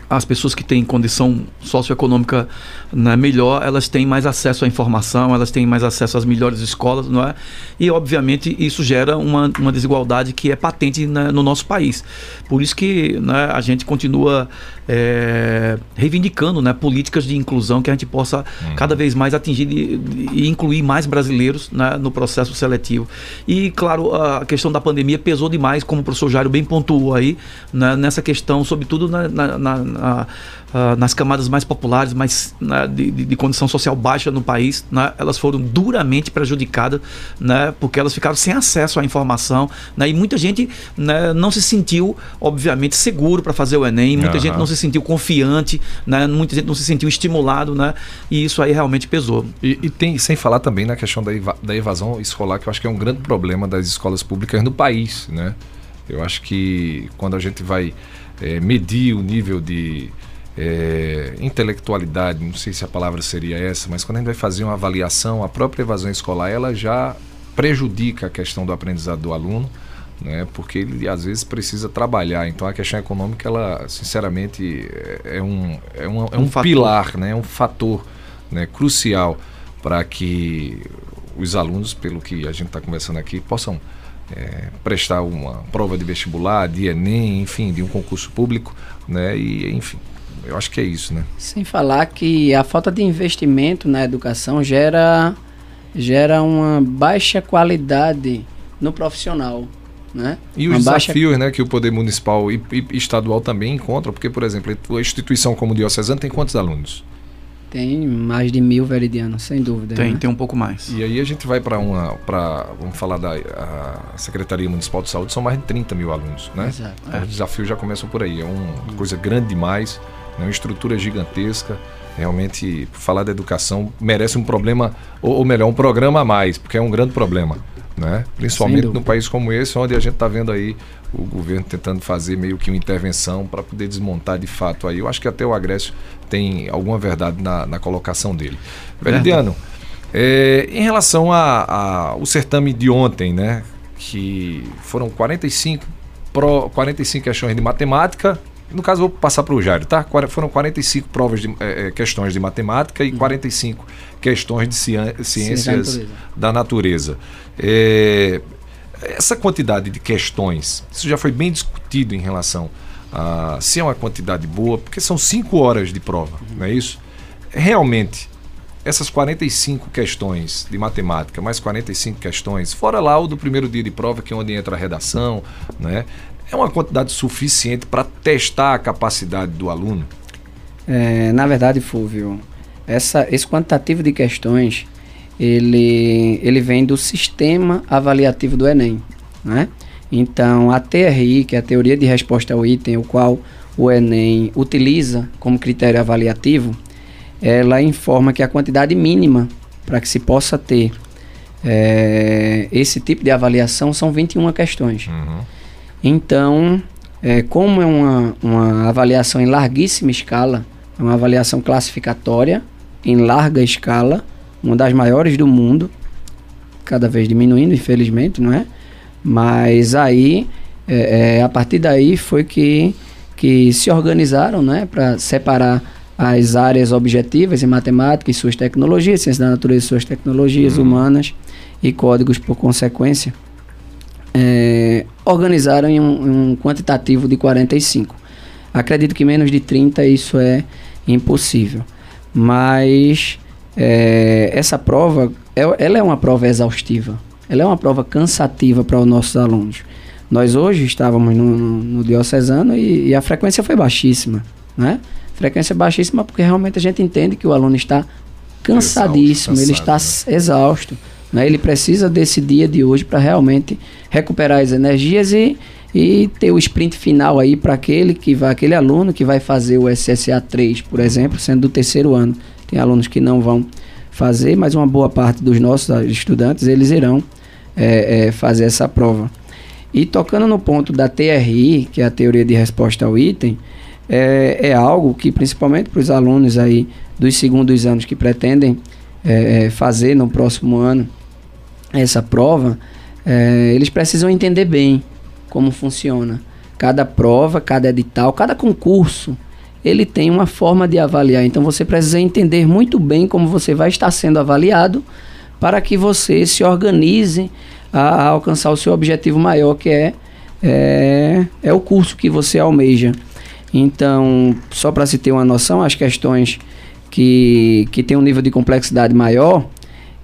D: as pessoas que têm condição socioeconômica né, melhor, elas têm mais acesso à informação, elas têm mais acesso às melhores escolas, não é? E, obviamente, isso gera uma, uma desigualdade que é patente né, no nosso país. Por isso que né, a gente continua é, reivindicando né, políticas de inclusão que a gente possa uhum. cada vez mais atingir e, incluir mais brasileiros né, no processo seletivo. E, claro, a questão da pandemia pesou demais, como o professor Jairo bem pontuou aí, né, nessa questão, sobretudo na, na, na a, a, nas camadas mais populares, mais né, de, de, condição social baixa no país, né, elas foram duramente prejudicadas, né, porque elas ficaram sem acesso à informação, né, e muita gente né, não se sentiu, obviamente, seguro para fazer o Enem, muita uhum. gente não se sentiu confiante, né, muita gente não se sentiu estimulado, né, e isso aí realmente pesou.
B: E, e tem, sem falar também na questão da, da evasão escolar, que eu acho que é um grande problema das escolas públicas no país, né? Eu acho que quando a gente vai é, medir o nível de é, intelectualidade, não sei se a palavra seria essa, mas quando a gente vai fazer uma avaliação, a própria evasão escolar ela já prejudica a questão do aprendizado do aluno, né, porque ele às vezes precisa trabalhar. Então a questão econômica, ela sinceramente é, é um, é um, é um, um pilar, né, é um fator né, crucial para que os alunos, pelo que a gente está conversando aqui, possam é, prestar uma prova de vestibular, de Enem, enfim, de um concurso público, né? E enfim, eu acho que é isso, né?
C: Sem falar que a falta de investimento na educação gera gera uma baixa qualidade no profissional. Né?
B: E os desafios né, que o poder municipal e, e, estadual também encontram, porque, por exemplo, a instituição como o Diocesano tem quantos alunos?
C: Tem mais de mil veridianos, sem dúvida.
D: Tem, né? tem um pouco mais.
B: E aí a gente vai para uma, para vamos falar da Secretaria Municipal de Saúde, são mais de 30 mil alunos, né? Exato. Então, é. Os desafios já começam por aí, é uma coisa grande demais, né? uma estrutura gigantesca. Realmente, falar da educação merece um problema, ou, ou melhor, um programa a mais, porque é um grande problema. Né? Principalmente num país como esse, onde a gente está vendo aí o governo tentando fazer meio que uma intervenção para poder desmontar de fato aí. Eu acho que até o Agrésio tem alguma verdade na, na colocação dele. Veridiano, é, em relação ao certame de ontem, né? Que foram 45, pro, 45 questões de matemática. No caso, vou passar para o Jairo, tá? Foram 45 provas de é, é, questões de matemática e 45 questões de ciências da natureza. É, essa quantidade de questões, isso já foi bem discutido em relação a se é uma quantidade boa, porque são cinco horas de prova, uhum. não é isso? Realmente, essas 45 questões de matemática, mais 45 questões, fora lá o do primeiro dia de prova, que é onde entra a redação, né? É uma quantidade suficiente para testar a capacidade do aluno?
C: É, na verdade, Fúvio, essa, esse quantitativo de questões ele, ele vem do sistema avaliativo do Enem. Né? Então, a TRI, que é a teoria de resposta ao item, o qual o Enem utiliza como critério avaliativo, ela informa que a quantidade mínima para que se possa ter é, esse tipo de avaliação são 21 questões. Uhum. Então, é, como é uma, uma avaliação em larguíssima escala, é uma avaliação classificatória em larga escala, uma das maiores do mundo, cada vez diminuindo, infelizmente, não é? Mas aí, é, é, a partir daí foi que, que se organizaram, né, para separar as áreas objetivas em matemática e suas tecnologias, ciência da natureza e suas tecnologias uhum. humanas e códigos por consequência, é, organizaram em um, um, quantitativo de 45. Acredito que menos de 30 isso é impossível. Mas é, essa prova, é, ela é uma prova exaustiva. Ela é uma prova cansativa para os nossos alunos. Nós hoje estávamos no, no, no diocesano e, e, a frequência foi baixíssima, né? Frequência baixíssima porque realmente a gente entende que o aluno está cansadíssimo, exausto, ele está né? exausto. Né? Ele precisa desse dia de hoje para realmente recuperar as energias e, e ter o sprint final aí para aquele que vai, aquele aluno que vai fazer o SSA 3, por exemplo, sendo do terceiro ano. Tem alunos que não vão fazer, mas uma boa parte dos nossos estudantes eles irão é, é, fazer essa prova. E tocando no ponto da TRI, que é a teoria de resposta ao item, é, é algo que principalmente para os alunos aí dos segundos anos que pretendem é, é, fazer no próximo ano essa prova, é, eles precisam entender bem como funciona. Cada prova, cada edital, cada concurso ele tem uma forma de avaliar. Então você precisa entender muito bem como você vai estar sendo avaliado para que você se organize a, a alcançar o seu objetivo maior, que é, é, é o curso que você almeja. Então, só para se ter uma noção, as questões que, que têm um nível de complexidade maior,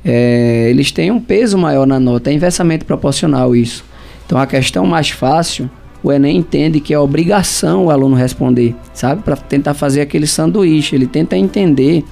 C: é, eles têm um peso maior na nota, é inversamente proporcional isso. Então, a questão mais fácil, o Enem entende que é obrigação o aluno responder, sabe? Para tentar fazer aquele sanduíche. Ele tenta entender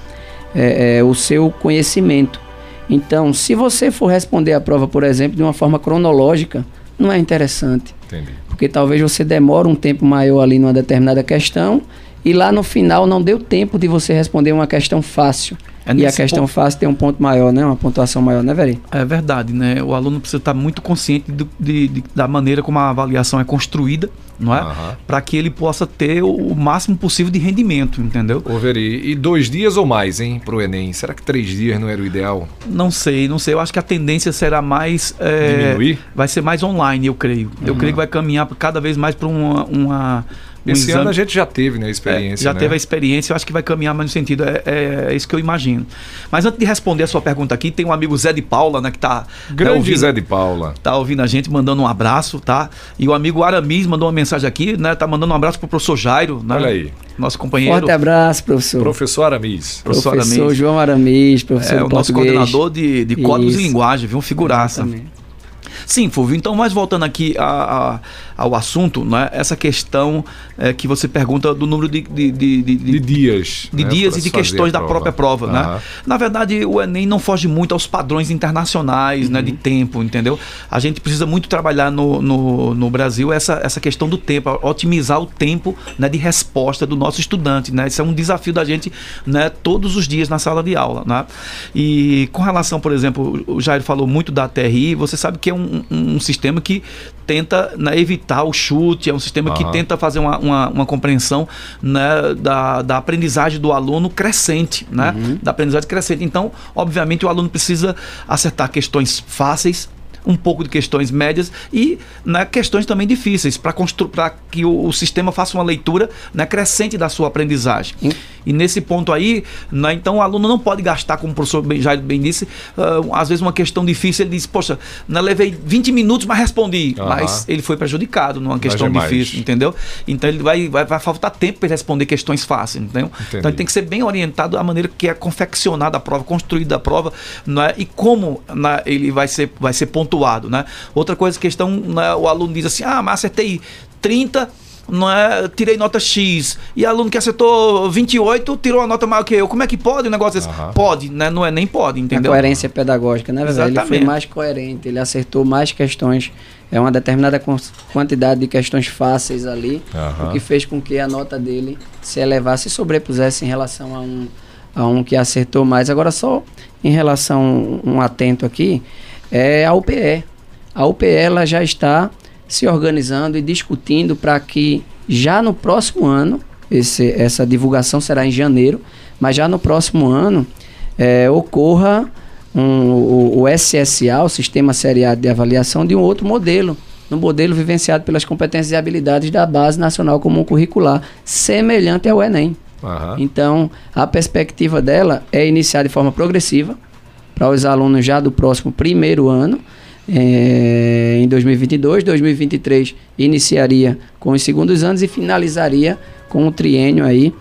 C: é, é, o seu conhecimento. Então, se você for responder a prova, por exemplo, de uma forma cronológica, não é interessante.
B: Entendi.
C: Porque talvez você demore um tempo maior ali numa determinada questão e lá no final não deu tempo de você responder uma questão fácil.
D: É
C: e a questão
D: ponto-
C: fácil tem um ponto maior, né? Uma pontuação maior, né, Veri?
D: É verdade, né? O aluno precisa estar muito consciente do- de- de- da maneira como a avaliação é construída, não é?
B: Aham.
D: Para que ele possa ter o, o máximo possível de rendimento, entendeu?
B: Ô, Veri, e dois dias ou mais, hein, pro Enem? Será que três dias não era o ideal?
D: Não sei, não sei. Eu acho que a tendência será mais. é,
B: Diminuir?
D: Vai ser mais online, eu creio. Eu creio que vai caminhar cada vez mais para uma. uma um
B: Esse
D: exame-
B: ano a gente já teve, né, a
D: É,
B: experiência,
D: já
B: né?
D: teve a experiência, eu acho que vai caminhar mais no sentido, é, é- é isso que eu imagino. Mas antes de responder a sua pergunta aqui, tem um amigo Zé de Paula, né, que tá,
B: Grande
D: tá ouvindo,
B: Zé de Paula.
D: tá ouvindo a gente, mandando um abraço, tá? E o amigo Aramis mandou uma mensagem aqui, né, tá mandando um abraço pro professor Jairo, né?
B: Olha aí.
D: Nosso companheiro.
C: Forte abraço, professor.
B: Professor Aramis.
D: Professor
C: professor
D: Aramis.
C: João Aramis, professor
D: É o nosso
C: português.
D: coordenador de, de códigos
C: Isso.
D: e linguagem, viu? Um figuraça.
C: Exatamente.
D: Sim, Fulvio. Então, mas voltando aqui a- a- ao assunto, né? Essa questão é, que você pergunta do número de, de, de- de-
B: dias.
D: de
B: né,
D: dias
B: pra
D: e de questões da própria prova,
B: Aham.
D: né? Na verdade, o Enem não foge muito aos padrões internacionais, né, de
B: Uhum.
D: tempo, entendeu? A gente precisa muito trabalhar no, no, no Brasil essa, essa questão do tempo, otimizar o tempo né, de resposta do nosso estudante, né? Isso é um desafio da gente, né, todos os dias na sala de aula, né? E com relação, por exemplo, o Jair falou muito da TRI, você sabe que é um, um- um sistema que tenta né, evitar o chute, é um sistema que
B: Aham.
D: tenta fazer uma, uma, uma compreensão né, da, da aprendizagem do aluno crescente, né? Da aprendizagem crescente. Então, obviamente, o aluno precisa acertar questões fáceis, um pouco de questões médias e né, questões também difíceis para que o, o sistema faça uma leitura né, crescente da sua aprendizagem.
C: Hum.
D: E nesse ponto aí, né, então o aluno não pode gastar, como o professor Jair bem disse, ah, às vezes uma questão difícil, ele diz, poxa, né, levei 20 minutos, mas respondi. Mas ele foi prejudicado numa questão difícil, entendeu? Então ele vai, vai, vai faltar tempo para ele responder questões fáceis, entendeu?
B: Entendi.
D: Então ele tem que ser bem orientado à maneira que é confeccionada a prova, construída a prova, né? e como né, ele vai ser, vai ser pontuado, né? Outra coisa, questão, né, o aluno diz assim, ah, mas acertei 30, não é, tirei nota X, e aluno que acertou 28 tirou a nota maior que eu. Como é que pode um negócio desse?
B: Aham.
D: Pode, né? Não é nem pode,
C: A
D: entendeu?
C: coerência pedagógica, né, velho? Ele foi mais coerente, ele acertou mais questões, é uma determinada quant- quantidade de questões fáceis ali,
B: Aham.
C: o que fez com que a nota dele se elevasse e sobrepusesse em relação a um, a um que acertou mais. Agora, só em relação, um atento aqui, é a UPE. A UPE ela já está se organizando e discutindo para que já no próximo ano, esse, essa divulgação será em janeiro, mas já no próximo ano eh, ocorra um, o, o SSA, o Sistema Seriado de Avaliação, de um outro modelo, no modelo vivenciado pelas competências e habilidades da Base Nacional Comum Curricular, semelhante ao Enem.
B: Aham.
C: Então, a perspectiva dela é iniciar de forma progressiva para os alunos já do próximo primeiro ano, eh, em 2022. 2023 iniciaria com os segundos anos e finalizaria com o triênio aí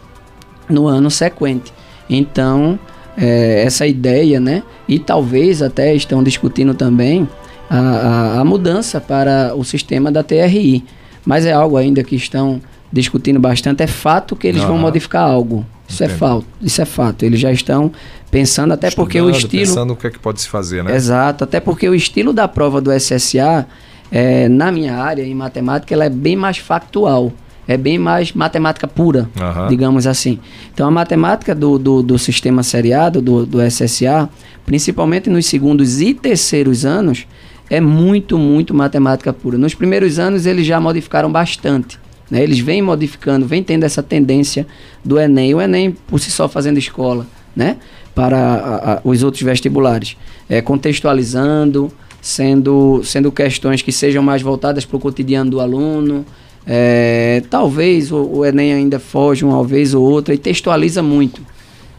C: no ano sequente. Então, eh, essa ideia, né? E talvez até estão discutindo também a, a- a mudança para o sistema da TRI. Mas é algo ainda que estão discutindo bastante. É fato que eles vão modificar algo. Isso é, fato, isso é fato. Eles já estão pensando, até porque o
B: Estudando,
C: estilo.
B: Pensando o que é que pode se fazer, né?
C: Exato, até porque o estilo da prova do SSA, é, na minha área, em matemática, ela é bem mais factual. É bem mais matemática pura,
B: Aham.
C: digamos assim. Então, a matemática do, do, do sistema seriado, do, do SSA, principalmente nos segundos e terceiros anos, é muito, muito matemática pura. Nos primeiros anos, eles já modificaram bastante. né? Eles vêm modificando, vêm tendo essa tendência do Enem. O Enem, por si só, fazendo escola, né? Para a- a- os outros vestibulares. É, contextualizando, sendo, sendo questões que sejam mais voltadas para o cotidiano do aluno. É, talvez o, o Enem ainda foge uma vez ou outra e textualiza muito.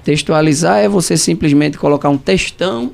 C: Textualizar é você simplesmente colocar um textão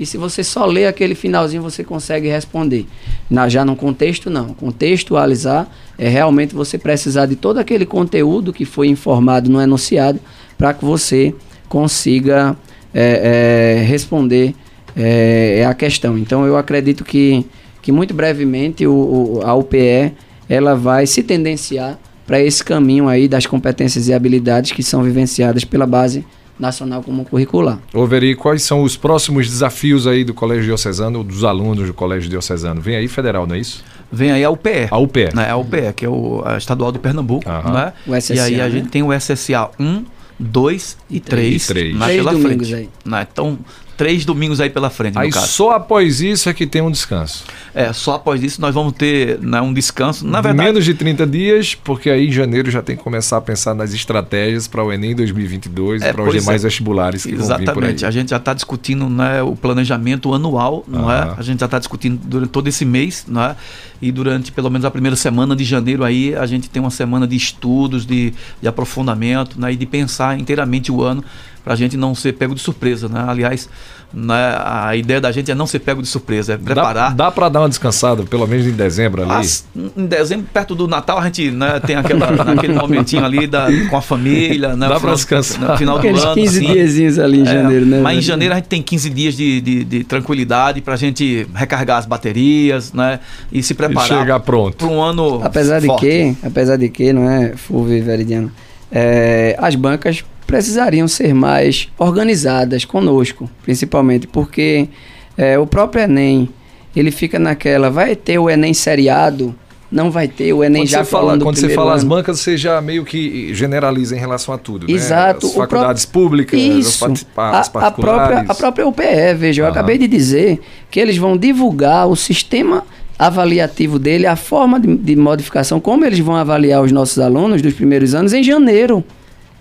C: e se você só ler aquele finalzinho você consegue responder. Na, já no contexto, não. Contextualizar é realmente você precisar de todo aquele conteúdo que foi informado no enunciado para que você consiga é, é, responder é, a questão. Então eu acredito que, que muito brevemente o, o- a UPE ela vai se tendenciar para esse caminho aí das competências e habilidades que são vivenciadas pela base nacional comum curricular.
B: Ô Veri, quais são os próximos desafios aí do Colégio Diocesano, dos alunos do Colégio Diocesano? Vem aí federal, não é isso?
D: Vem aí a UPE.
B: A UPE.
D: Né? A UPE, que é o a estadual do Pernambuco.
B: Aham.
D: Né?
C: O SSA,
D: e aí a
C: né?
D: gente tem o SSA 1, 2 e 3,
B: E três.
D: né,
C: Três
D: pela frente. Né? Então, três domingos aí pela frente,
B: Aí só após isso é que tem um descanso.
D: É, só após isso nós vamos ter né, um descanso. Na verdade,
B: Menos de 30 dias, porque aí em janeiro já tem que começar a pensar nas estratégias para o Enem 2022
D: É,
B: e para os demais
D: é.
B: vestibulares que vão vir por
D: Exatamente.
B: aí.
D: A gente já está discutindo né, o planejamento anual, não é? A gente já está discutindo durante todo esse mês, não é? E durante pelo menos a primeira semana de janeiro aí, a gente tem uma semana de estudos, de, de aprofundamento, né? E de pensar inteiramente o ano para a gente não ser pego de surpresa, né? Aliás, né, a ideia da gente é não ser pego de surpresa, é preparar.
B: Dá, dá para dar uma descansada, pelo menos em dezembro ali.
D: As- em dezembro, perto do Natal, a gente né, tem aquela, aquele momentinho ali da, com a família, né?
B: Dá
D: final-
B: descansar.
D: No final do
C: Aqueles
D: ano.
C: 15
D: assim.
C: diazinhos ali em
D: É,
C: janeiro, né?
D: Mas em janeiro a gente tem 15 dias de, de, de tranquilidade pra gente recarregar as baterias, né? E se
B: E
D: preparar
B: chegar pronto.
D: para um ano.
C: Apesar de
D: forte.
C: que, apesar de que, não é, Fulvio e Veridiano, é, as bancas precisariam ser mais organizadas conosco, principalmente porque é, o próprio Enem, ele fica naquela, vai ter o Enem seriado, não vai ter o Enem
B: Quando,
C: já
B: você fala,
C: falando do
B: quando você fala as
C: ano.
B: bancas, você já meio que generaliza em relação a tudo, né?
C: Exato,
B: As
C: o
B: faculdades públicas, as,
C: Isso.
B: parti-
C: A,
B: as
C: a
B: particulares.
C: própria, a própria UPE, veja, eu
B: Aham.
C: acabei de dizer que eles vão divulgar o sistema avaliativo dele, a forma de, de modificação, como eles vão avaliar os nossos alunos dos primeiros anos em janeiro.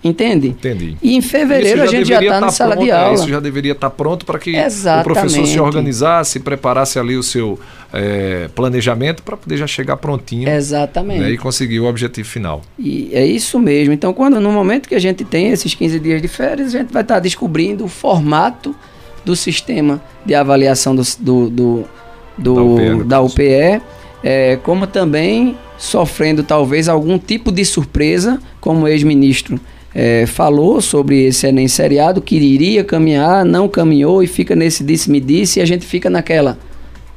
C: Entende?
B: Entendi.
C: E em fevereiro a gente já está na
B: tá
C: sala
B: pronto,
C: de
B: é,
C: aula.
B: Isso já deveria estar pronto para que o
C: Exatamente.
B: professor se organizasse, preparasse ali o seu eh, planejamento para poder já chegar prontinho
C: Exatamente.
B: né, e conseguir o objetivo final.
C: E é isso mesmo. Então, quando no momento que a gente tem esses 15 dias de férias, a gente vai estar descobrindo o formato do sistema de avaliação do, do, do- do-
B: Da UPE,
C: da
B: caso.
C: UPE, é, como também sofrendo talvez algum tipo de surpresa, como o ex-ministro é, falou sobre esse Enem seriado, que iria caminhar, não caminhou e fica nesse disse-me-disse e a gente fica naquela,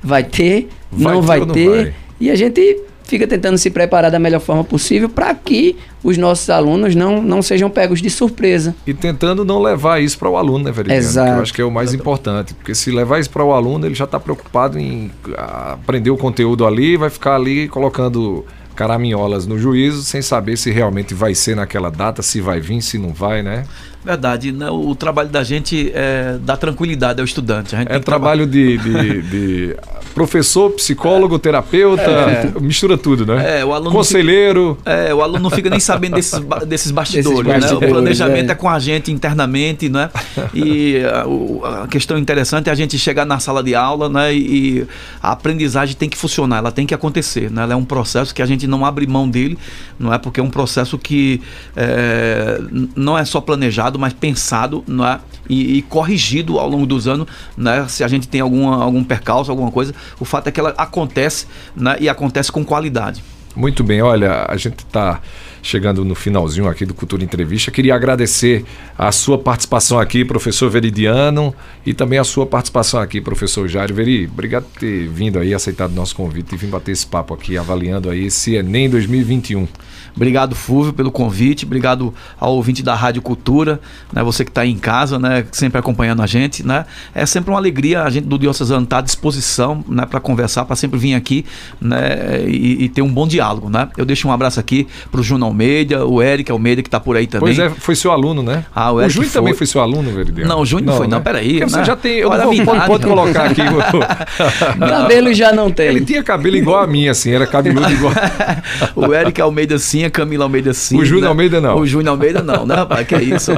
C: vai ter,
B: Vai
C: não
B: ter
C: vai
B: ou não
C: ter,
B: vai?
C: e a gente fica tentando se preparar da melhor forma possível para que os nossos alunos não, não sejam pegos de surpresa.
B: E tentando não levar isso para o aluno, né, Veridiano?
C: Exato.
B: Que eu acho que é o mais importante. Porque se levar isso para o aluno, ele já está preocupado em ah, aprender o conteúdo ali, vai ficar ali colocando caraminholas no juízo, sem saber se realmente vai ser naquela data, se vai vir, se não vai, né?
D: Verdade, né? o trabalho da gente é dar tranquilidade ao estudante.
B: É trabalho de, de- de professor, psicólogo, terapeuta, mistura tudo, né?
D: É, o aluno
B: Conselheiro.
D: É, o aluno não fica nem sabendo desses, desses bastidores,
C: Desses
D: né? O
C: bastidores,
D: planejamento
C: é.
D: é. com a gente internamente, né? E a, o- a questão interessante é a gente chegar na sala de aula, né? E, e a aprendizagem tem que funcionar, ela tem que acontecer, né? Ela é um processo que a gente não abre mão dele, não é? Porque é um processo que é, não é só planejado, mas pensado, não é? E, e corrigido ao longo dos anos, né? Se a gente tem alguma, algum percalço, alguma coisa, o fato é que ela acontece, né? E acontece com qualidade.
B: Muito bem, olha, a gente está chegando no finalzinho aqui do Cultura Entrevista. Queria agradecer a sua participação aqui, professor Veridiano, e também a sua participação aqui, professor Jairo. Veri, obrigado por ter vindo aí, aceitado o nosso convite e vir bater esse papo aqui, avaliando aí esse Enem 2021.
D: Obrigado, Fúvio, pelo convite. Obrigado ao ouvinte da Rádio Cultura, né? Você que está aí em casa, né? Sempre acompanhando a gente, né? É sempre uma alegria a gente do Diocesano estar à disposição, né? Para conversar, para sempre vir aqui, né? E, e ter um bom diálogo, né? Eu deixo um abraço aqui para o Júnior Almeida, o Eric Almeida que está por aí também.
B: Pois é, foi seu aluno, né?
D: Ah, o
B: o
D: Eric
B: Júnior
D: foi.
B: também foi seu aluno, Veridiano?
D: Não, o Júnior não foi, não, peraí,
B: Porque Você
D: né?
B: já tem. Eu
D: Olha
B: não
D: a
B: vou-
D: minha
B: pode, pode colocar aqui. o-
C: Cabelo já não tem.
B: Ele tinha cabelo igual a mim, assim, era cabeludo igual.
D: o Eric Almeida sim, a Camila Almeida sim.
B: O Júnior
D: né?
B: Almeida não.
D: O Júnior Almeida não, né, rapaz? Que é isso.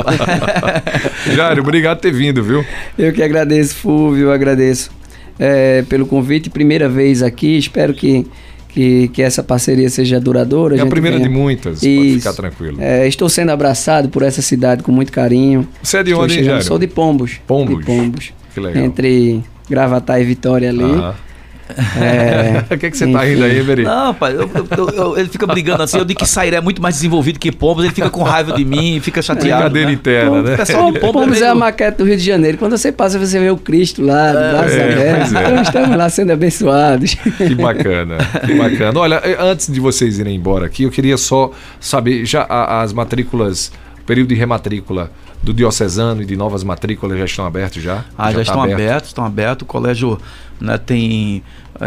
B: Jário, obrigado por ter vindo, viu?
C: Eu que agradeço, Fulvio, agradeço é, pelo convite. Primeira vez aqui, espero que, que, que essa parceria seja duradoura.
B: É a
C: gente
B: primeira
C: venha-
B: de muitas, pode
C: Isso.
B: ficar tranquilo.
C: É, estou sendo abraçado por essa cidade com muito carinho.
B: Você é de onde, Jário?
C: Sou de Pombos.
B: Pombos.
C: De Pombos.
B: Que legal.
C: Entre Gravatar e Vitória ali.
B: Aham. É, o que, que você tá rindo aí, Veri?
D: Não, pai, eu, eu, eu, ele fica brigando assim. Eu digo que Sairé é muito mais desenvolvido que Pombos, ele fica com raiva de mim, fica chateado.
B: Brincadeira
D: né?
B: interna, né?
D: O pessoal de Pombos
C: Pombos
D: é
C: é a maquete do Rio de Janeiro. Quando você passa, você vê o Cristo lá, do braço
B: é,
C: aberto.
B: é.
C: Então estamos lá sendo abençoados.
B: Que bacana, que bacana. Olha, antes de vocês irem embora aqui, eu queria só saber, já as matrículas, período de rematrícula do diocesano e de novas matrículas já estão abertos já?
D: Ah, já,
B: tá
D: estão
B: aberto?
D: abertos, estão abertos. O colégio né, tem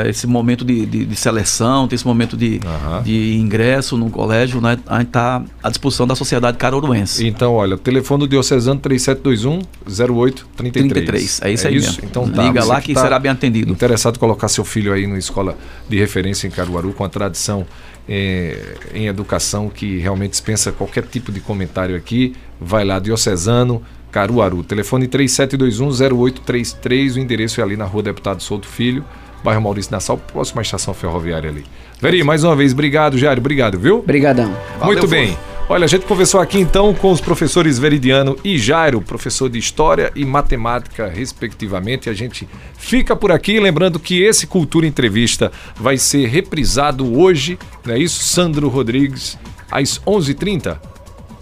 D: esse momento de, de- de seleção, tem esse momento de,
B: Aham.
D: de ingresso no colégio, né? A gente está à disposição da sociedade caruaruense.
B: Então, olha, telefone do diocesano 3721 0833.
D: 33, é isso aí mesmo.
B: Então tá,
D: Liga lá que
B: tá
D: será bem atendido.
B: Interessado em colocar seu filho aí numa escola de referência em Caruaru com a tradição eh, em educação que realmente dispensa qualquer tipo de comentário aqui, vai lá, diocesano, Caruaru. Telefone 3721-0833, o endereço é ali na rua Deputado Souto Filho, bairro Maurício Nassau, próxima estação ferroviária ali. Veri, mais uma vez, obrigado, Jairo, obrigado, viu?
C: Obrigadão.
B: Muito
D: Valeu,
B: bem. Olha, a gente conversou aqui então com os professores Veridiano e Jairo, professor de História e Matemática, respectivamente. A gente fica por aqui, lembrando que esse Cultura Entrevista vai ser reprisado hoje, não é isso? Sandro Rodrigues, às 11h30.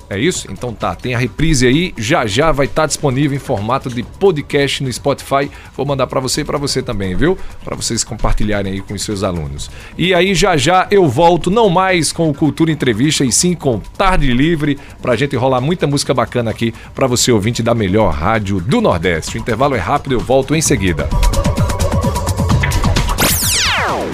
B: É isso? Então tá, tem a reprise aí, já já vai estar disponível em formato de podcast no Spotify. Vou mandar para você e para você também, viu? Para vocês compartilharem aí com os seus alunos. E aí já já eu volto não mais com o Cultura Entrevista e sim com Tarde Livre pra gente rolar muita música bacana aqui para você ouvinte da melhor rádio do Nordeste. O intervalo é rápido, eu volto em seguida.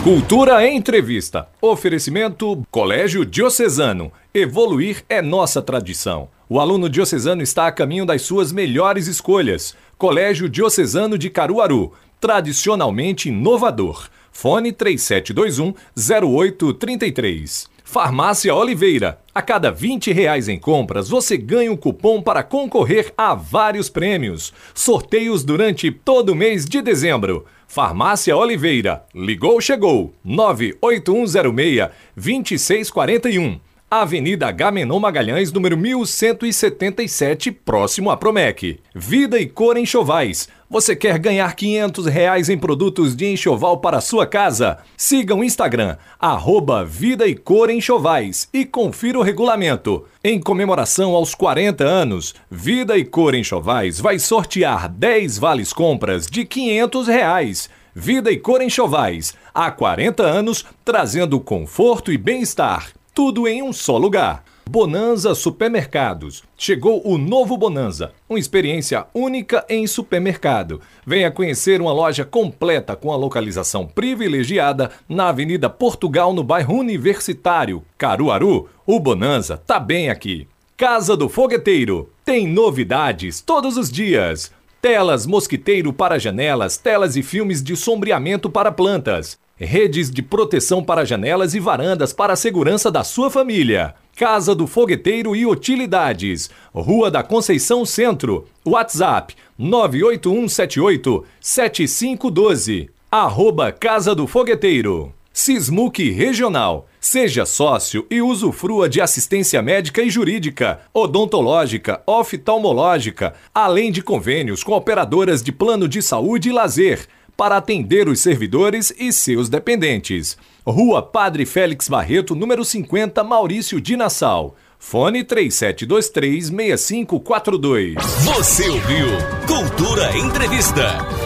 B: Cultura Entrevista. Oferecimento Colégio Diocesano. Evoluir é nossa tradição. O aluno diocesano está a caminho das suas melhores escolhas. Colégio Diocesano de Caruaru. Tradicionalmente inovador. Fone 3721-0833. Farmácia Oliveira. A cada 20 reais em compras, você ganha um cupom para concorrer a vários prêmios. Sorteios durante todo o mês de dezembro. Farmácia Oliveira. Ligou, chegou. 98106-2641. Avenida Gamenon Magalhães, número 1177, próximo à Promec. Vida e Cor Enxovais. Você quer ganhar 500 reais em produtos de enxoval para sua casa? Siga o Instagram, arroba Vida e Cor Enxovais e confira o regulamento. Em comemoração aos 40 anos, Vida e Cor Enxovais vai sortear 10 vales compras de 500 reais. Vida e Cor Enxovais, há 40 anos, trazendo conforto e bem-estar. Tudo em um só lugar. Bonanza Supermercados. Chegou o novo Bonanza, uma experiência única em supermercado. Venha conhecer uma loja completa com a localização privilegiada na Avenida Portugal, no bairro Universitário, Caruaru. O Bonanza tá bem aqui. Casa do Fogueteiro. Tem novidades todos os dias. Telas mosquiteiro para janelas, telas e filmes de sombreamento para plantas. Redes de proteção para janelas e varandas para a segurança da sua família. Casa do Fogueteiro e Utilidades. Rua da Conceição Centro. WhatsApp 98178 7512. Arroba Casa do Fogueteiro. Sismuc Regional. Seja sócio e usufrua de assistência médica e jurídica, odontológica, oftalmológica, além de convênios com operadoras de plano de saúde e lazer, para atender os servidores e seus dependentes. Rua Padre Félix Barreto, número 50, Maurício de Nassau. Fone 3723-6542.
A: Você ouviu Cultura Entrevista.